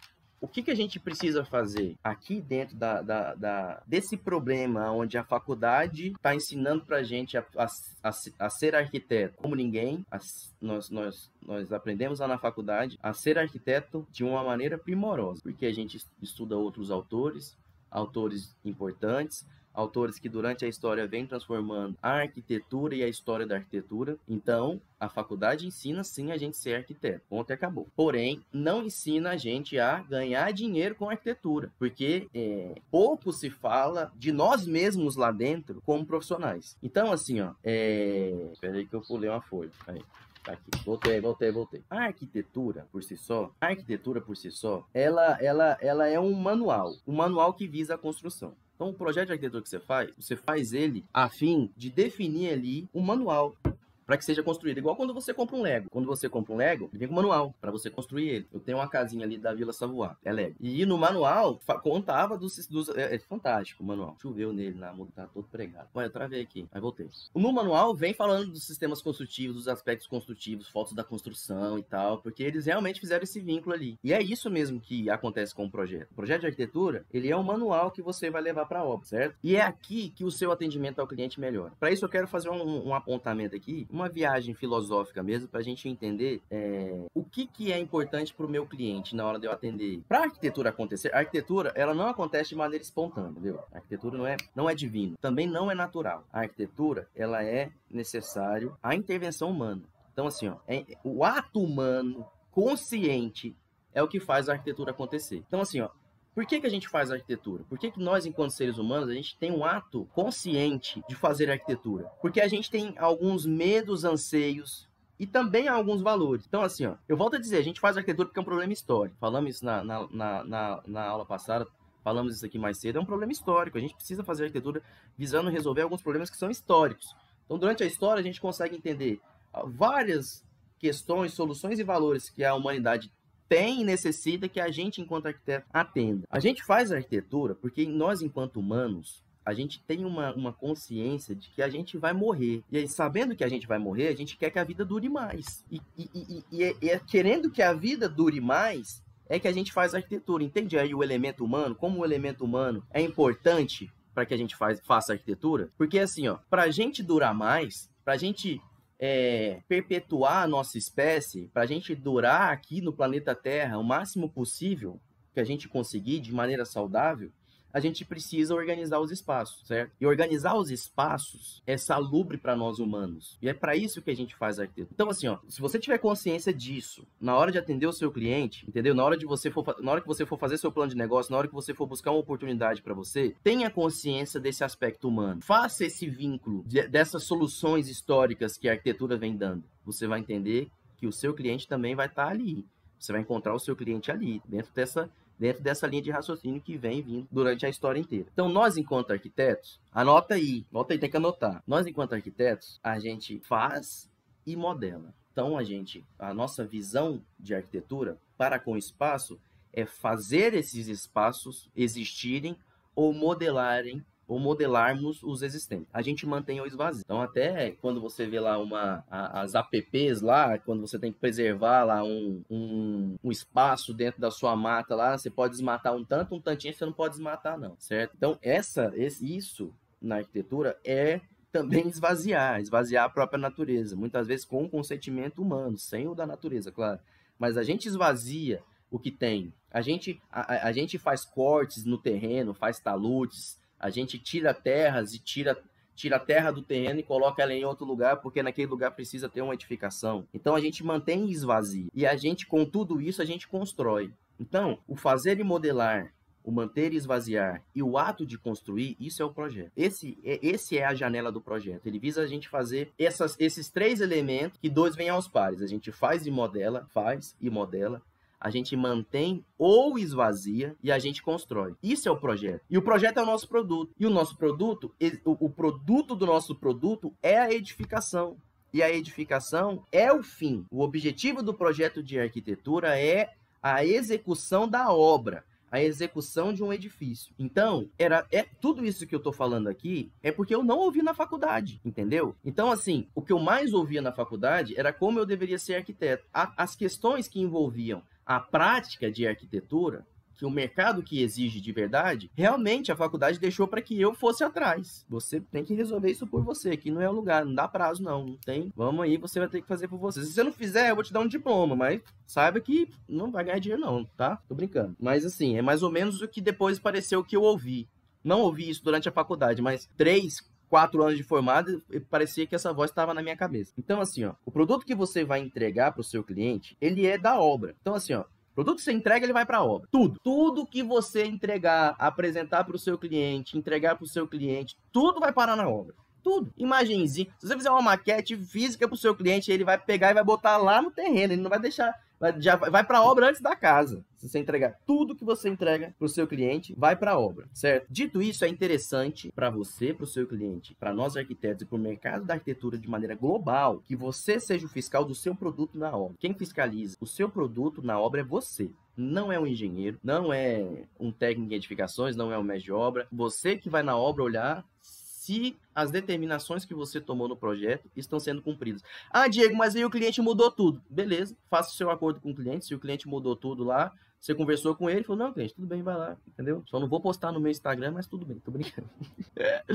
o que, que a gente precisa fazer aqui dentro da, da, da desse problema onde a faculdade está ensinando para a gente a, a, a, ser arquiteto como ninguém? A, nós, nós, nós aprendemos lá na faculdade a ser arquiteto de uma maneira primorosa, porque a gente estuda outros autores, autores importantes, autores que durante a história vêm transformando a arquitetura e a história da arquitetura. Então, a faculdade ensina sim a gente ser arquiteto. Ponto e acabou. Porém, não ensina a gente a ganhar dinheiro com arquitetura, porque é, pouco se fala de nós mesmos lá dentro como profissionais. Então, assim, ó, é... Espera aí que eu pulei uma folha. Aí. Tá aqui. Voltei, voltei, voltei. A arquitetura por si só, a arquitetura por si só, ela, ela, ela é um manual, um manual que visa a construção. Então, o projeto de arquitetura que você faz, você faz ele a fim de definir ali um manual para que seja construído. Igual quando você compra um Lego. Quando você compra um Lego, vem com manual para você construir ele. Eu tenho uma casinha ali da Vila Savoie, é Lego. E no manual contava dos, dos é, é, fantástico o manual. Choveu nele lá, tá todo pregado. Olha, eu travei aqui, aí voltei. No manual vem falando dos sistemas construtivos, dos aspectos construtivos, fotos da construção e tal, porque eles realmente fizeram esse vínculo ali. E é isso mesmo que acontece com o projeto. O projeto de arquitetura, ele é um manual que você vai levar para obra, certo? E é aqui que o seu atendimento ao cliente melhora. Para isso eu quero fazer um, um, apontamento aqui, uma viagem filosófica mesmo, para a gente entender é, o que, que é importante para o meu cliente na hora de eu atender. Para arquitetura acontecer, a arquitetura ela não acontece de maneira espontânea, entendeu? A arquitetura não é, não é divino, também não é natural. A arquitetura ela é necessário a intervenção humana. Então assim, ó, é, o ato humano consciente é o que faz a arquitetura acontecer. Então assim, ó, por que, que a gente faz arquitetura? Por que, que nós, enquanto seres humanos, a gente tem um ato consciente de fazer arquitetura? Porque a gente tem alguns medos, anseios, e também alguns valores. Então, assim, ó, eu volto a dizer, a gente faz arquitetura porque é um problema histórico. Falamos isso na, na, na, na, na aula passada, falamos isso aqui mais cedo, é um problema histórico. A gente precisa fazer arquitetura visando resolver alguns problemas que são históricos. Então, durante a história, a gente consegue entender várias questões, soluções e valores que a humanidade tem e necessita que a gente, enquanto arquiteto, atenda. A gente faz arquitetura porque nós, enquanto humanos, a gente tem uma, uma consciência de que a gente vai morrer. E aí, sabendo que a gente vai morrer, a gente quer que a vida dure mais. E, e, e, e, é, é querendo que a vida dure mais, é que a gente faz arquitetura. Entende aí o elemento humano? Como o elemento humano é importante para que a gente faz, faça arquitetura? Porque assim, ó, para a gente durar mais, para a gente é, perpetuar a nossa espécie, para a gente durar aqui no planeta Terra o máximo possível que a gente conseguir de maneira saudável, a gente precisa organizar os espaços, certo? E organizar os espaços é salubre para nós humanos. E é para isso que a gente faz arquitetura. Então, assim, ó, se você tiver consciência disso, na hora de atender o seu cliente, entendeu? Na hora de você for, na hora que você for fazer seu plano de negócio, na hora que você for buscar uma oportunidade para você, tenha consciência desse aspecto humano. Faça esse vínculo de, dessas soluções históricas que a arquitetura vem dando. Você vai entender que o seu cliente também vai estar tá ali. Você vai encontrar o seu cliente ali, dentro dessa dentro dessa linha de raciocínio que vem vindo durante a história inteira. Então, nós, enquanto arquitetos, anota aí, volta aí, tem que anotar. Nós, enquanto arquitetos, a gente faz e modela. Então, a gente, a nossa visão de arquitetura para com o espaço é fazer esses espaços existirem ou modelarem ou modelarmos os existentes. A gente mantém o esvazio. Então, até quando você vê lá uma, a, as apps lá, quando você tem que preservar lá um, um, um, espaço dentro da sua mata lá, você pode desmatar um tanto, um tantinho, você não pode desmatar não, certo? Então, essa, esse, isso na arquitetura é também esvaziar, esvaziar a própria natureza, muitas vezes com o consentimento humano, sem o da natureza, claro. Mas a gente esvazia o que tem. A gente, a, a gente faz cortes no terreno, faz talutes, a gente tira terras e tira tira a terra do terreno e coloca ela em outro lugar, porque naquele lugar precisa ter uma edificação. Então a gente mantém esvazio. E a gente, com tudo isso, a gente constrói. Então, o fazer e modelar, o manter e esvaziar e o ato de construir, isso é o projeto. Esse é, esse é a janela do projeto. Ele visa a gente fazer essas, esses três elementos que dois vêm aos pares. A gente faz e modela, faz e modela, a gente mantém ou esvazia e a gente constrói. Isso é o projeto. E o projeto é o nosso produto. E o nosso produto, o produto do nosso produto é a edificação. E a edificação é o fim. O objetivo do projeto de arquitetura é a execução da obra a execução de um edifício. Então, era é tudo isso que eu tô falando aqui é porque eu não ouvi na faculdade, entendeu? Então, assim, o que eu mais ouvia na faculdade era como eu deveria ser arquiteto. A, as questões que envolviam a prática de arquitetura, que o mercado que exige de verdade, realmente a faculdade deixou para que eu fosse atrás. Você tem que resolver isso por você, aqui não é o lugar, não dá prazo não, não tem. Vamos aí, você vai ter que fazer por você. Se você não fizer, eu vou te dar um diploma, mas saiba que não vai ganhar dinheiro não, tá? Tô brincando. Mas assim, é mais ou menos o que depois pareceu que eu ouvi. Não ouvi isso durante a faculdade, mas três, quatro anos de formado, parecia que essa voz estava na minha cabeça. Então, assim, ó, o produto que você vai entregar para o seu cliente, ele é da obra. Então, assim, ó, o produto que você entrega, ele vai para a obra. Tudo. Tudo que você entregar, apresentar para o seu cliente, entregar para o seu cliente, tudo vai parar na obra. Tudo. Imagenzinho. Se você fizer uma maquete física para o seu cliente, ele vai pegar e vai botar lá no terreno. Ele não vai deixar já vai para obra antes da casa. Se você entregar tudo que você entrega para o seu cliente, vai para a obra, certo? Dito isso, é interessante para você, para o seu cliente, para nós arquitetos e para o mercado da arquitetura de maneira global, que você seja o fiscal do seu produto na obra. Quem fiscaliza o seu produto na obra é você não é um engenheiro, não é um técnico em edificações, não é um mestre de obra. Você que vai na obra olhar se as determinações que você tomou no projeto estão sendo cumpridas. Ah, Diego, mas aí o cliente mudou tudo. Beleza, faça o seu acordo com o cliente. Se o cliente mudou tudo lá, você conversou com ele, falou: Não, cliente, tudo bem, vai lá, entendeu? Só não vou postar no meu Instagram, mas tudo bem, tô brincando. [laughs]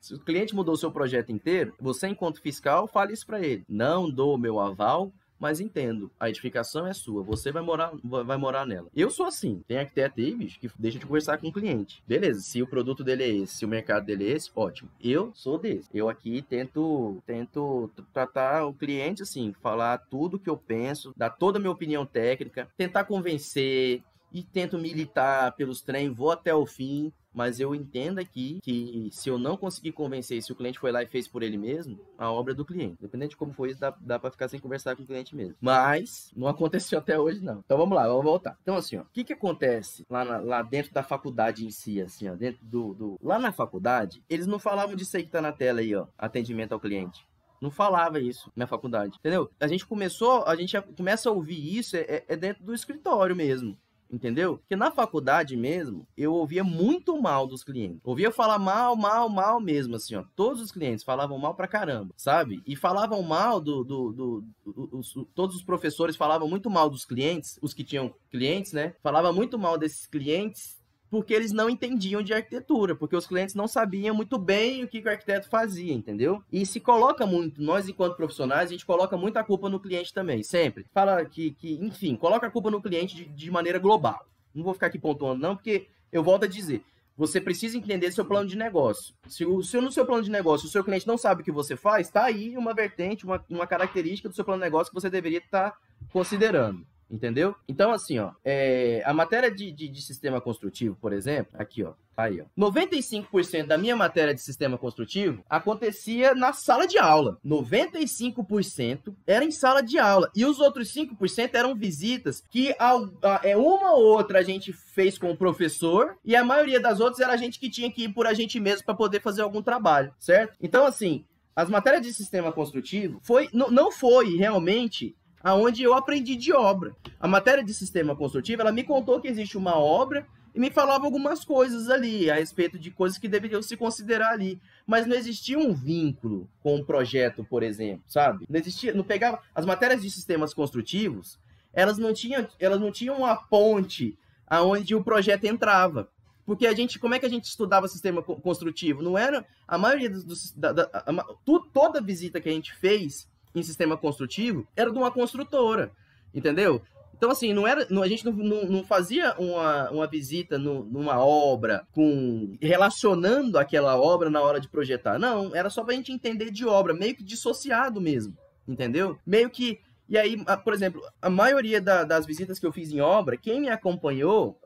Se o cliente mudou o seu projeto inteiro, você, enquanto fiscal, fale isso para ele. Não dou meu aval mas entendo, a edificação é sua, você vai morar, vai morar nela. Eu sou assim, tem arquiteto aí, bicho, que deixa de conversar com o cliente. Beleza, se o produto dele é esse, se o mercado dele é esse, ótimo. Eu sou desse. Eu aqui tento, tento tratar o cliente assim, falar tudo que eu penso, dar toda a minha opinião técnica, tentar convencer, e tento militar pelos trem, vou até o fim, mas eu entendo aqui que se eu não conseguir convencer, se o cliente foi lá e fez por ele mesmo, a obra é do cliente. Independente de como foi isso, dá, dá pra ficar sem conversar com o cliente mesmo. Mas não aconteceu [laughs] até hoje, não. Então vamos lá, vamos voltar. Então, assim, ó, o que que acontece lá, na, lá dentro da faculdade em si, assim, ó, dentro do, do. Lá na faculdade, eles não falavam disso aí que tá na tela aí, ó, atendimento ao cliente. Não falava isso na faculdade, entendeu? A gente começou, a gente começa a ouvir isso é, é, é dentro do escritório mesmo entendeu? Porque na faculdade mesmo, eu ouvia muito mal dos clientes. Ouvia falar mal, mal, mal mesmo, assim, ó. Todos os clientes falavam mal pra caramba, sabe? E falavam mal do... do, do, do os, todos os professores falavam muito mal dos clientes, os que tinham clientes, né? Falava muito mal desses clientes porque eles não entendiam de arquitetura, porque os clientes não sabiam muito bem o que, o arquiteto fazia, entendeu? E se coloca muito, nós enquanto profissionais, a gente coloca muita culpa no cliente também, sempre. Fala que, que enfim, coloca a culpa no cliente de, de maneira global. Não vou ficar aqui pontuando não, porque eu volto a dizer, você precisa entender seu plano de negócio. Se, o, se no seu plano de negócio o seu cliente não sabe o que você faz, está aí uma vertente, uma, uma característica do seu plano de negócio que você deveria estar tá considerando. Entendeu? Então, assim, ó, é, a matéria de, de, de, sistema construtivo, por exemplo, aqui, ó, tá aí, ó. 95% da minha matéria de sistema construtivo acontecia na sala de aula. 95% era em sala de aula. E os outros 5% eram visitas que a, a, é, uma ou outra a gente fez com o professor e a maioria das outras era a gente que tinha que ir por a gente mesmo para poder fazer algum trabalho, certo? Então, assim, as matérias de sistema construtivo foi, não foi realmente aonde eu aprendi de obra. A matéria de sistema construtivo, ela me contou que existe uma obra e me falava algumas coisas ali a respeito de coisas que deveriam se considerar ali, mas não existia um vínculo com o projeto, por exemplo, sabe? Não existia, não pegava as matérias de sistemas construtivos, elas não tinham, elas não tinham uma ponte aonde o projeto entrava. Porque a gente, como é que a gente estudava sistema construtivo? Não era a maioria dos, dos da, da, a, toda visita que a gente fez em sistema construtivo era de uma construtora, entendeu? Então, assim, não era, não, a gente não, não, não fazia uma, uma visita no, numa obra com relacionando aquela obra na hora de projetar. Não, era só pra gente entender de obra, meio que dissociado mesmo, entendeu? Meio que e aí, por exemplo, a maioria da, das visitas que eu fiz em obra, quem me acompanhou,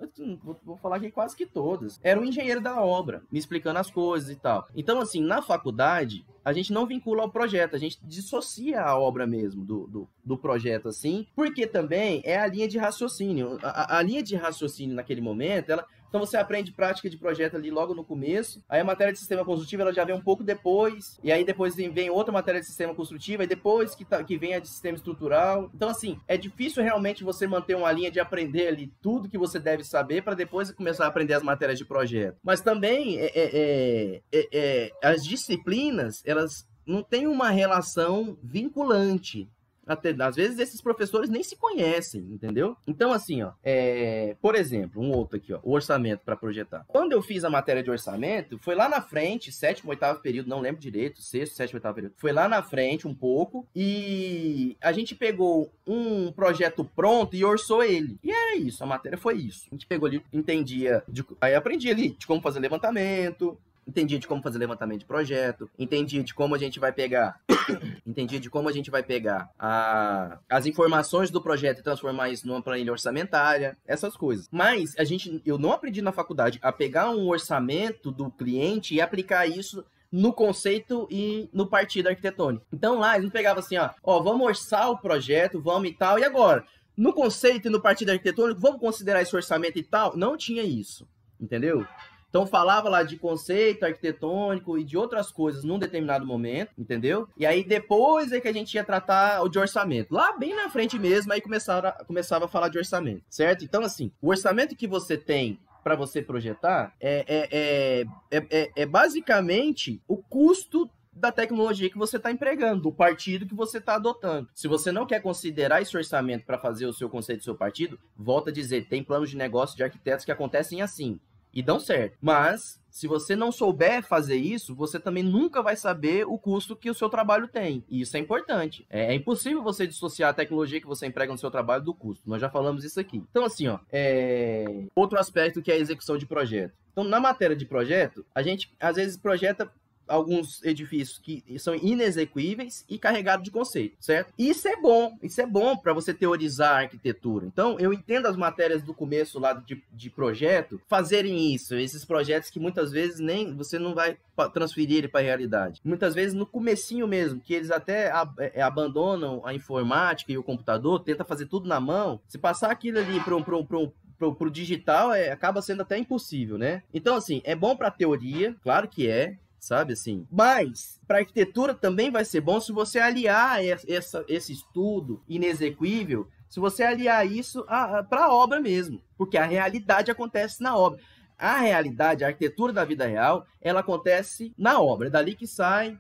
vou, vou, falar aqui quase que todas, era o engenheiro da obra, me explicando as coisas e tal. Então, assim, na faculdade, a gente não vincula ao projeto, a gente dissocia a obra mesmo do, do, do projeto, assim, porque também é a linha de raciocínio. A, a linha de raciocínio naquele momento, ela então você aprende prática de projeto ali logo no começo. Aí a matéria de sistema construtivo ela já vem um pouco depois. E aí depois vem outra matéria de sistema construtivo. E depois que, tá, que vem a de sistema estrutural. Então, assim, é difícil realmente você manter uma linha de aprender ali tudo que você deve saber para depois começar a aprender as matérias de projeto. Mas também é, é, é, é, é as disciplinas, elas não têm uma relação vinculante até, às vezes esses professores nem se conhecem, entendeu? Então, assim, ó, é, por exemplo, um outro aqui, ó, o orçamento para projetar. Quando eu fiz a matéria de orçamento, foi lá na frente, sétimo, oitavo período, não lembro direito, sexto, sétimo, oitavo período. Foi lá na frente um pouco e a gente pegou um projeto pronto e orçou ele. E era isso, a matéria foi isso. A gente pegou ali, entendia, de, aí aprendi ali de como fazer levantamento, entendia de como fazer levantamento de projeto, entendia de como a gente vai pegar, [coughs] entendia de como a gente vai pegar a, as informações do projeto e transformar isso numa planilha orçamentária, essas coisas. Mas a gente, eu não aprendi na faculdade a pegar um orçamento do cliente e aplicar isso no conceito e no partido arquitetônico. Então lá eles pegavam assim, ó, ó, vamos orçar o projeto, vamos e tal, e agora? no conceito e no partido arquitetônico, vamos considerar esse orçamento e tal? Não tinha isso, entendeu? Então falava lá de conceito arquitetônico e de outras coisas num determinado momento, entendeu? E aí depois é que a gente ia tratar o de orçamento. Lá bem na frente mesmo, aí começava, começava a falar de orçamento, certo? Então assim, o orçamento que você tem para você projetar é, é, é, é, é basicamente o custo da tecnologia que você está empregando, do partido que você está adotando. Se você não quer considerar esse orçamento para fazer o seu conceito do seu partido, volta a dizer, tem planos de negócio de arquitetos que acontecem assim e dão certo. Mas se você não souber fazer isso, você também nunca vai saber o custo que o seu trabalho tem. E isso é importante. É, é, impossível você dissociar a tecnologia que você emprega no seu trabalho do custo. Nós já falamos isso aqui. Então, assim, ó, é... outro aspecto que é a execução de projeto. Então, na matéria de projeto, a gente às vezes projeta alguns edifícios que são inexequíveis e carregados de conceito, certo? Isso é bom, isso é bom para você teorizar a arquitetura. Então, eu entendo as matérias do começo lá de, de projeto fazerem isso, esses projetos que muitas vezes nem você não vai transferir ele para a realidade. Muitas vezes no comecinho mesmo, que eles até ab é, é, abandonam a informática e o computador, tenta fazer tudo na mão. Se passar aquilo ali para um, um, um pro, pro digital é, acaba sendo até impossível, né? Então, assim, é bom para teoria, claro que é, sabe assim? Mas para arquitetura também vai ser bom se você aliar essa, esse estudo inexequível, se você aliar isso para a obra mesmo, porque a realidade acontece na obra. A realidade, a arquitetura da vida real, ela acontece na obra, é dali que sai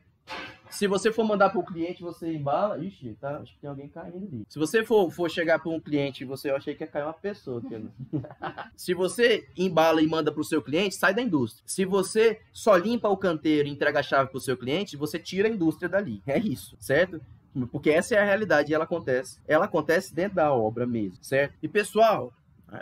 se você for mandar para o cliente, você embala. Ixi, tá, acho que tem alguém caindo ali. Se você for, for chegar para um cliente, você eu achei que ia cair uma pessoa. Aqui, [laughs] Se você embala e manda para o seu cliente, sai da indústria. Se você só limpa o canteiro e entrega a chave para o seu cliente, você tira a indústria dali. É isso, certo? Porque essa é a realidade e ela acontece. Ela acontece dentro da obra mesmo, certo? E pessoal,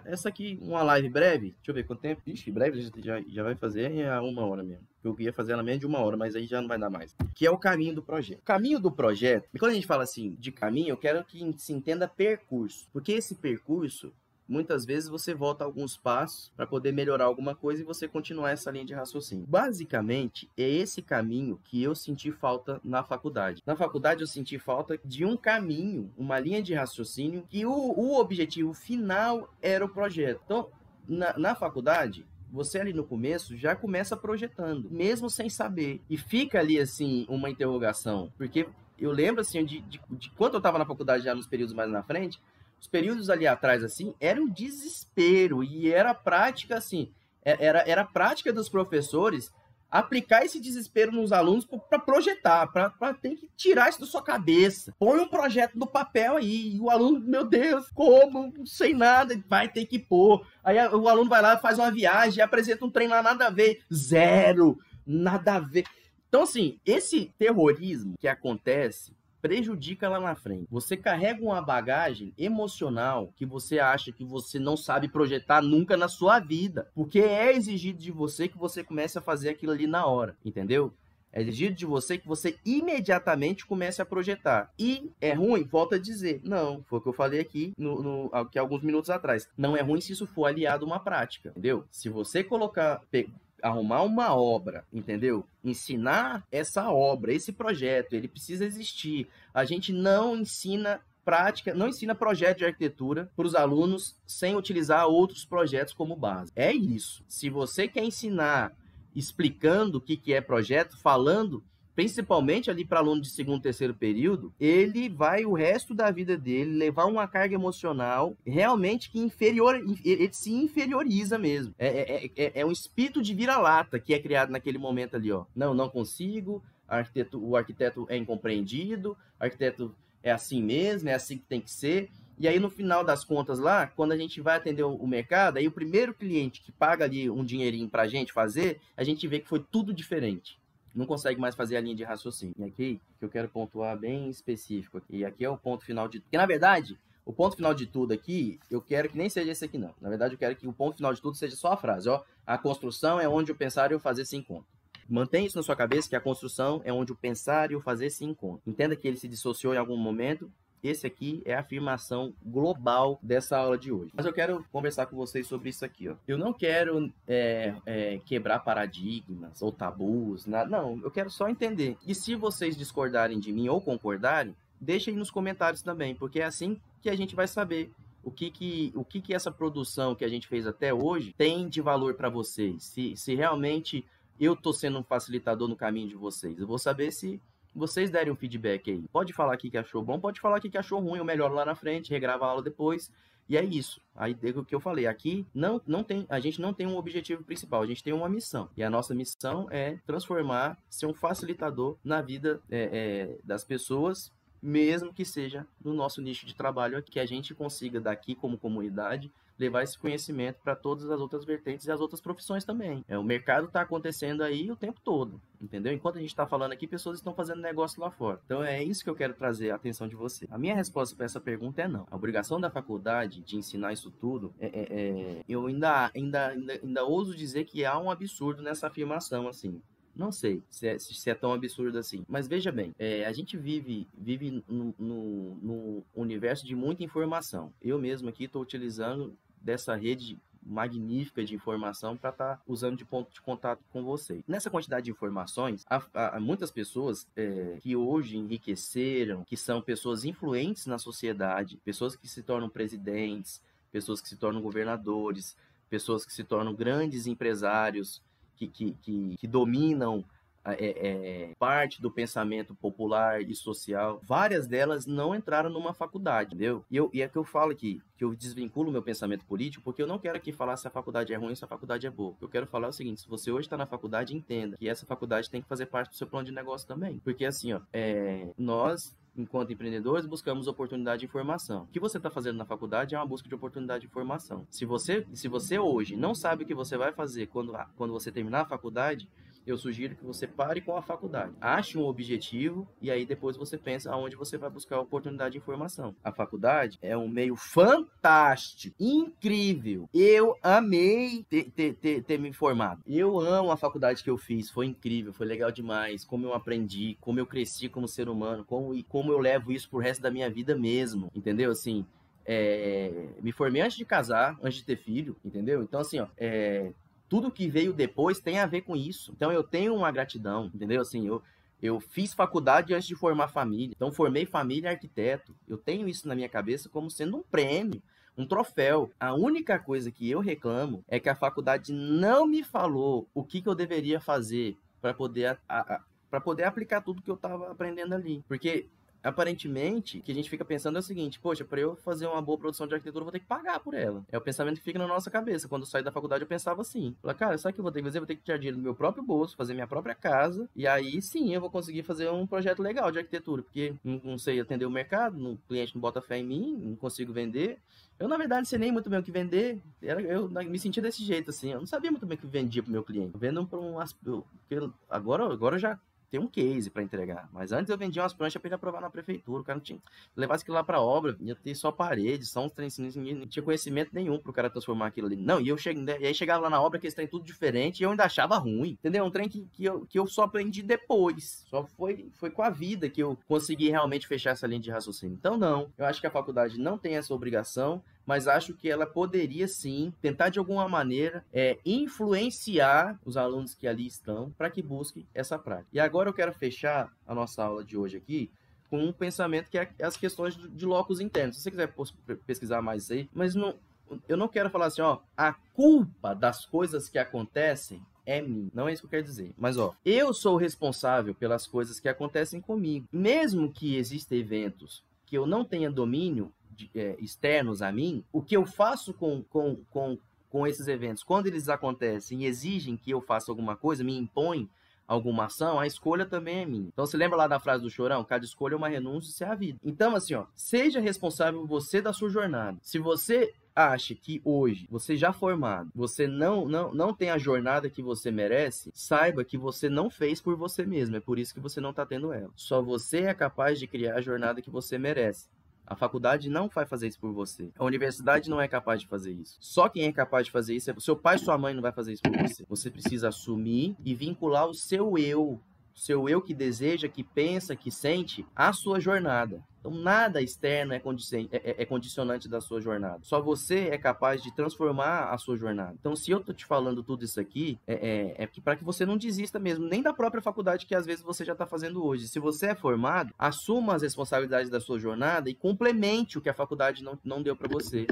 essa aqui, uma live breve. Deixa eu ver quanto tempo. Ixi, breve já, já vai fazer a uma hora mesmo. Eu ia fazer ela menos de uma hora, mas aí já não vai dar mais. Que é o caminho do projeto. Caminho do projeto, e quando a gente fala assim de caminho, eu quero que se entenda percurso. Porque esse percurso muitas vezes você volta alguns passos para poder melhorar alguma coisa e você continuar essa linha de raciocínio. Basicamente, é esse caminho que eu senti falta na faculdade. Na faculdade, eu senti falta de um caminho, uma linha de raciocínio, que o, o objetivo final era o projeto. Então, na, na faculdade, você ali no começo já começa projetando, mesmo sem saber. E fica ali, assim, uma interrogação. Porque eu lembro, assim, de, de, de quando eu estava na faculdade já nos períodos mais na frente, os períodos ali atrás, assim, era um desespero. E era prática, assim, é, era, era prática dos professores aplicar esse desespero nos alunos para projetar, para ter que tirar isso da sua cabeça. Põe um projeto no papel aí, e o aluno, meu Deus, como? Sem nada, vai ter que pôr. Aí o aluno vai lá, faz uma viagem, apresenta um trem lá, nada a ver. Zero, nada a ver. Então, assim, esse terrorismo que acontece prejudica lá na frente. Você carrega uma bagagem emocional que você acha que você não sabe projetar nunca na sua vida, porque é exigido de você que você comece a fazer aquilo ali na hora, entendeu? É exigido de você que você imediatamente comece a projetar. E é ruim? Volta a dizer. Não, foi o que eu falei aqui no, no aqui alguns minutos atrás. Não é ruim se isso for aliado a uma prática, entendeu? Se você colocar, arrumar uma obra, entendeu? Ensinar essa obra, esse projeto, ele precisa existir. A gente não ensina prática, não ensina projeto de arquitetura para os alunos sem utilizar outros projetos como base. É isso. Se você quer ensinar explicando o que, que é projeto, falando, principalmente ali para aluno de segundo, terceiro período, ele vai o resto da vida dele levar uma carga emocional realmente que inferior, ele se inferioriza mesmo. É, é, é, é um espírito de vira-lata que é criado naquele momento ali, ó. Não, não consigo, arquiteto, o arquiteto é incompreendido, arquiteto é assim mesmo, é assim que tem que ser. E aí, no final das contas lá, quando a gente vai atender o mercado, aí o primeiro cliente que paga ali um dinheirinho pra gente fazer, a gente vê que foi tudo diferente não consegue mais fazer a linha de raciocínio. Aqui que eu quero pontuar bem específico. E aqui é o ponto final de. Porque na verdade, o ponto final de tudo aqui, eu quero que nem seja esse aqui, não. Na verdade, eu quero que o ponto final de tudo seja só a frase, ó. A construção é onde o pensar e o fazer se encontram. Mantenha isso na sua cabeça que a construção é onde o pensar e o fazer se encontram. Entenda que ele se dissociou em algum momento esse aqui é a afirmação global dessa aula de hoje. Mas eu quero conversar com vocês sobre isso aqui. Ó. Eu não quero é, é, quebrar paradigmas ou tabus, nada. Não, eu quero só entender. E se vocês discordarem de mim ou concordarem, deixa aí nos comentários também, porque é assim que a gente vai saber o que que, o que que essa produção que a gente fez até hoje tem de valor para vocês. Se, se realmente eu tô sendo um facilitador no caminho de vocês. Eu vou saber se vocês derem um feedback aí. Pode falar aqui que achou bom, pode falar aqui que achou ruim, ou melhor lá na frente, regrava a aula depois. E é isso. Aí o que eu falei, aqui não, não tem, a gente não tem um objetivo principal, a gente tem uma missão. E a nossa missão é transformar, ser um facilitador na vida é, é, das pessoas, mesmo que seja no nosso nicho de trabalho, que a gente consiga daqui como comunidade levar esse conhecimento para todas as outras vertentes e as outras profissões também. É, o mercado está acontecendo aí o tempo todo, entendeu? Enquanto a gente está falando aqui, pessoas estão fazendo negócio lá fora. Então é isso que eu quero trazer a atenção de você. A minha resposta para essa pergunta é não. A obrigação da faculdade de ensinar isso tudo, é, é, é, eu ainda, ainda, ainda, ainda ouso dizer que há um absurdo nessa afirmação, assim. Não sei se é, se é, tão absurdo assim. Mas veja bem, é, a gente vive, vive no, no, no, universo de muita informação. Eu mesmo aqui estou utilizando dessa rede magnífica de informação para estar tá usando de ponto de contato com você. Nessa quantidade de informações, há, há muitas pessoas é, que hoje enriqueceram, que são pessoas influentes na sociedade, pessoas que se tornam presidentes, pessoas que se tornam governadores, pessoas que se tornam grandes empresários, que, que, que, que dominam é, é, parte do pensamento popular e social, várias delas não entraram numa faculdade, entendeu? E, eu, e é que eu falo aqui, que eu desvinculo meu pensamento político, porque eu não quero aqui falar se a faculdade é ruim ou se a faculdade é boa. Eu quero falar o seguinte: se você hoje está na faculdade, entenda que essa faculdade tem que fazer parte do seu plano de negócio também. Porque assim, ó, é, nós enquanto empreendedores, buscamos oportunidade de informação. O que você está fazendo na faculdade é uma busca de oportunidade de informação. Se você, se você hoje não sabe o que você vai fazer quando, quando você terminar a faculdade, eu sugiro que você pare com a faculdade. Ache um objetivo e aí depois você pensa aonde você vai buscar a oportunidade de informação. A faculdade é um meio fantástico, incrível. Eu amei ter, ter, ter, ter me formado. Eu amo a faculdade que eu fiz, foi incrível, foi legal demais. Como eu aprendi, como eu cresci como ser humano, como, e como eu levo isso pro resto da minha vida mesmo, entendeu? Assim, é, me formei antes de casar, antes de ter filho, entendeu? Então, assim, ó, é, tudo que veio depois tem a ver com isso. Então eu tenho uma gratidão, entendeu? Assim, eu, eu fiz faculdade antes de formar família. Então formei família arquiteto. Eu tenho isso na minha cabeça como sendo um prêmio, um troféu. A única coisa que eu reclamo é que a faculdade não me falou o que, que eu deveria fazer para poder poder aplicar tudo que eu estava aprendendo ali. Porque aparentemente, o que a gente fica pensando é o seguinte: poxa, para eu fazer uma boa produção de arquitetura, eu vou ter que pagar por ela. É o pensamento que fica na nossa cabeça. Quando eu saí da faculdade, eu pensava assim: cara, sabe o que eu vou ter que fazer? Eu vou ter que tirar dinheiro do meu próprio bolso, fazer minha própria casa, e aí sim eu vou conseguir fazer um projeto legal de arquitetura, porque não, não sei atender o mercado, o cliente não bota fé em mim, não consigo vender. Eu, na verdade, sei nem muito bem o que vender. Eu me sentia desse jeito, assim. Eu não sabia muito bem o que vendia pro meu cliente. Vendo para um. Agora, agora eu já ter um case para entregar. Mas antes eu vendia umas pranchas para ele aprovar na prefeitura. O cara não tinha. Levasse aquilo lá para obra, ia ter só parede, só uns trens, não tinha conhecimento nenhum pro cara transformar aquilo ali. Não, e eu cheguei, e aí chegava lá na obra que esse trem tudo diferente e eu ainda achava ruim. Entendeu? Um trem que, que, eu, que eu só aprendi depois. Só foi, foi com a vida que eu consegui realmente fechar essa linha de raciocínio. Então, não. Eu acho que a faculdade não tem essa obrigação mas acho que ela poderia sim tentar de alguma maneira é, influenciar os alunos que ali estão para que busquem essa prática. E agora eu quero fechar a nossa aula de hoje aqui com um pensamento que é as questões de locos internos. Se você quiser pesquisar mais aí, mas não, eu não quero falar assim, ó, a culpa das coisas que acontecem é mim. Não é isso que eu quero dizer. Mas, ó, eu sou responsável pelas coisas que acontecem comigo. Mesmo que existam eventos que eu não tenha domínio, é, externos a mim, o que eu faço com, com, com, com esses eventos, quando eles acontecem e exigem que eu faça alguma coisa, me impõem alguma ação, a escolha também é minha. Então, se lembra lá da frase do Chorão? Cada escolha é uma renúncia, isso é a vida. Então, assim, ó, seja responsável você da sua jornada. Se você acha que hoje, você já formado, você não, não, não tem a jornada que você merece, saiba que você não fez por você mesmo. É por isso que você não está tendo ela. Só você é capaz de criar a jornada que você merece. A faculdade não vai fazer isso por você. A universidade não é capaz de fazer isso. Só quem é capaz de fazer isso é seu pai e sua mãe não vai fazer isso por você. Você precisa assumir e vincular o seu eu seu eu que deseja, que pensa, que sente, a sua jornada. Então, nada externo é, é, é, é, condicionante da sua jornada. Só você é capaz de transformar a sua jornada. Então, se eu tô te falando tudo isso aqui, é, é, é para que você não desista mesmo, nem da própria faculdade que às vezes você já está fazendo hoje. Se você é formado, assuma as responsabilidades da sua jornada e complemente o que a faculdade não, não deu para você.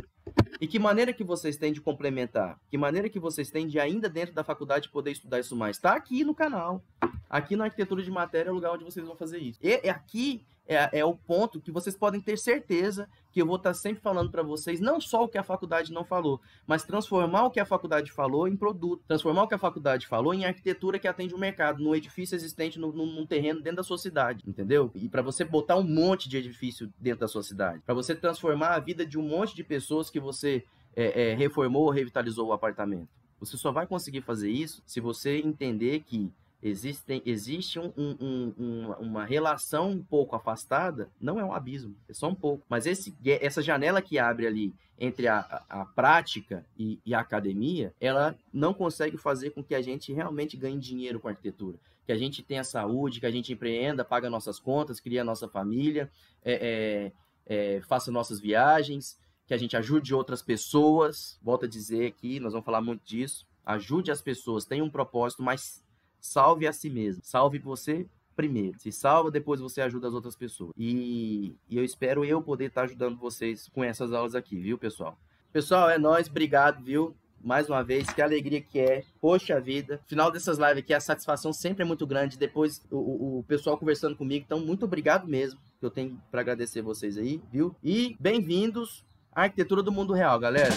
E que maneira que vocês têm de complementar? Que maneira que vocês têm de ainda dentro da faculdade poder estudar isso mais? Está aqui no canal. Aqui na arquitetura de matéria é o lugar onde vocês vão fazer isso. E aqui é, é o ponto que vocês podem ter certeza que eu vou estar sempre falando para vocês, não só o que a faculdade não falou, mas transformar o que a faculdade falou em produto, transformar o que a faculdade falou em arquitetura que atende o mercado, no edifício existente no, num terreno dentro da sua cidade, entendeu? E para você botar um monte de edifício dentro da sua cidade, para você transformar a vida de um monte de pessoas que você é, é, reformou ou revitalizou o apartamento. Você só vai conseguir fazer isso se você entender que Existem, existe um, um, um, uma relação um pouco afastada, não é um abismo, é só um pouco. Mas esse, essa janela que abre ali entre a, a, a prática e, e, a academia, ela não consegue fazer com que a gente realmente ganhe dinheiro com a arquitetura. Que a gente tenha saúde, que a gente empreenda, paga nossas contas, cria nossa família, é, é, é, faça nossas viagens, que a gente ajude outras pessoas. Volto a dizer aqui, nós vamos falar muito disso. Ajude as pessoas, tenha um propósito, mas salve a si mesmo. Salve você primeiro. Se salva, depois você ajuda as outras pessoas. E, e eu espero eu poder estar ajudando vocês com essas aulas aqui, viu, pessoal? Pessoal, é nós, obrigado, viu? Mais uma vez, que alegria que é. Poxa vida. Final dessas lives aqui, a satisfação sempre é muito grande. Depois, o, o, o pessoal conversando comigo. Então, muito obrigado mesmo. Que eu tenho para agradecer vocês aí, viu? E bem-vindos à arquitetura do mundo real, galera.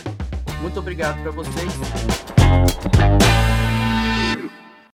Muito obrigado para vocês.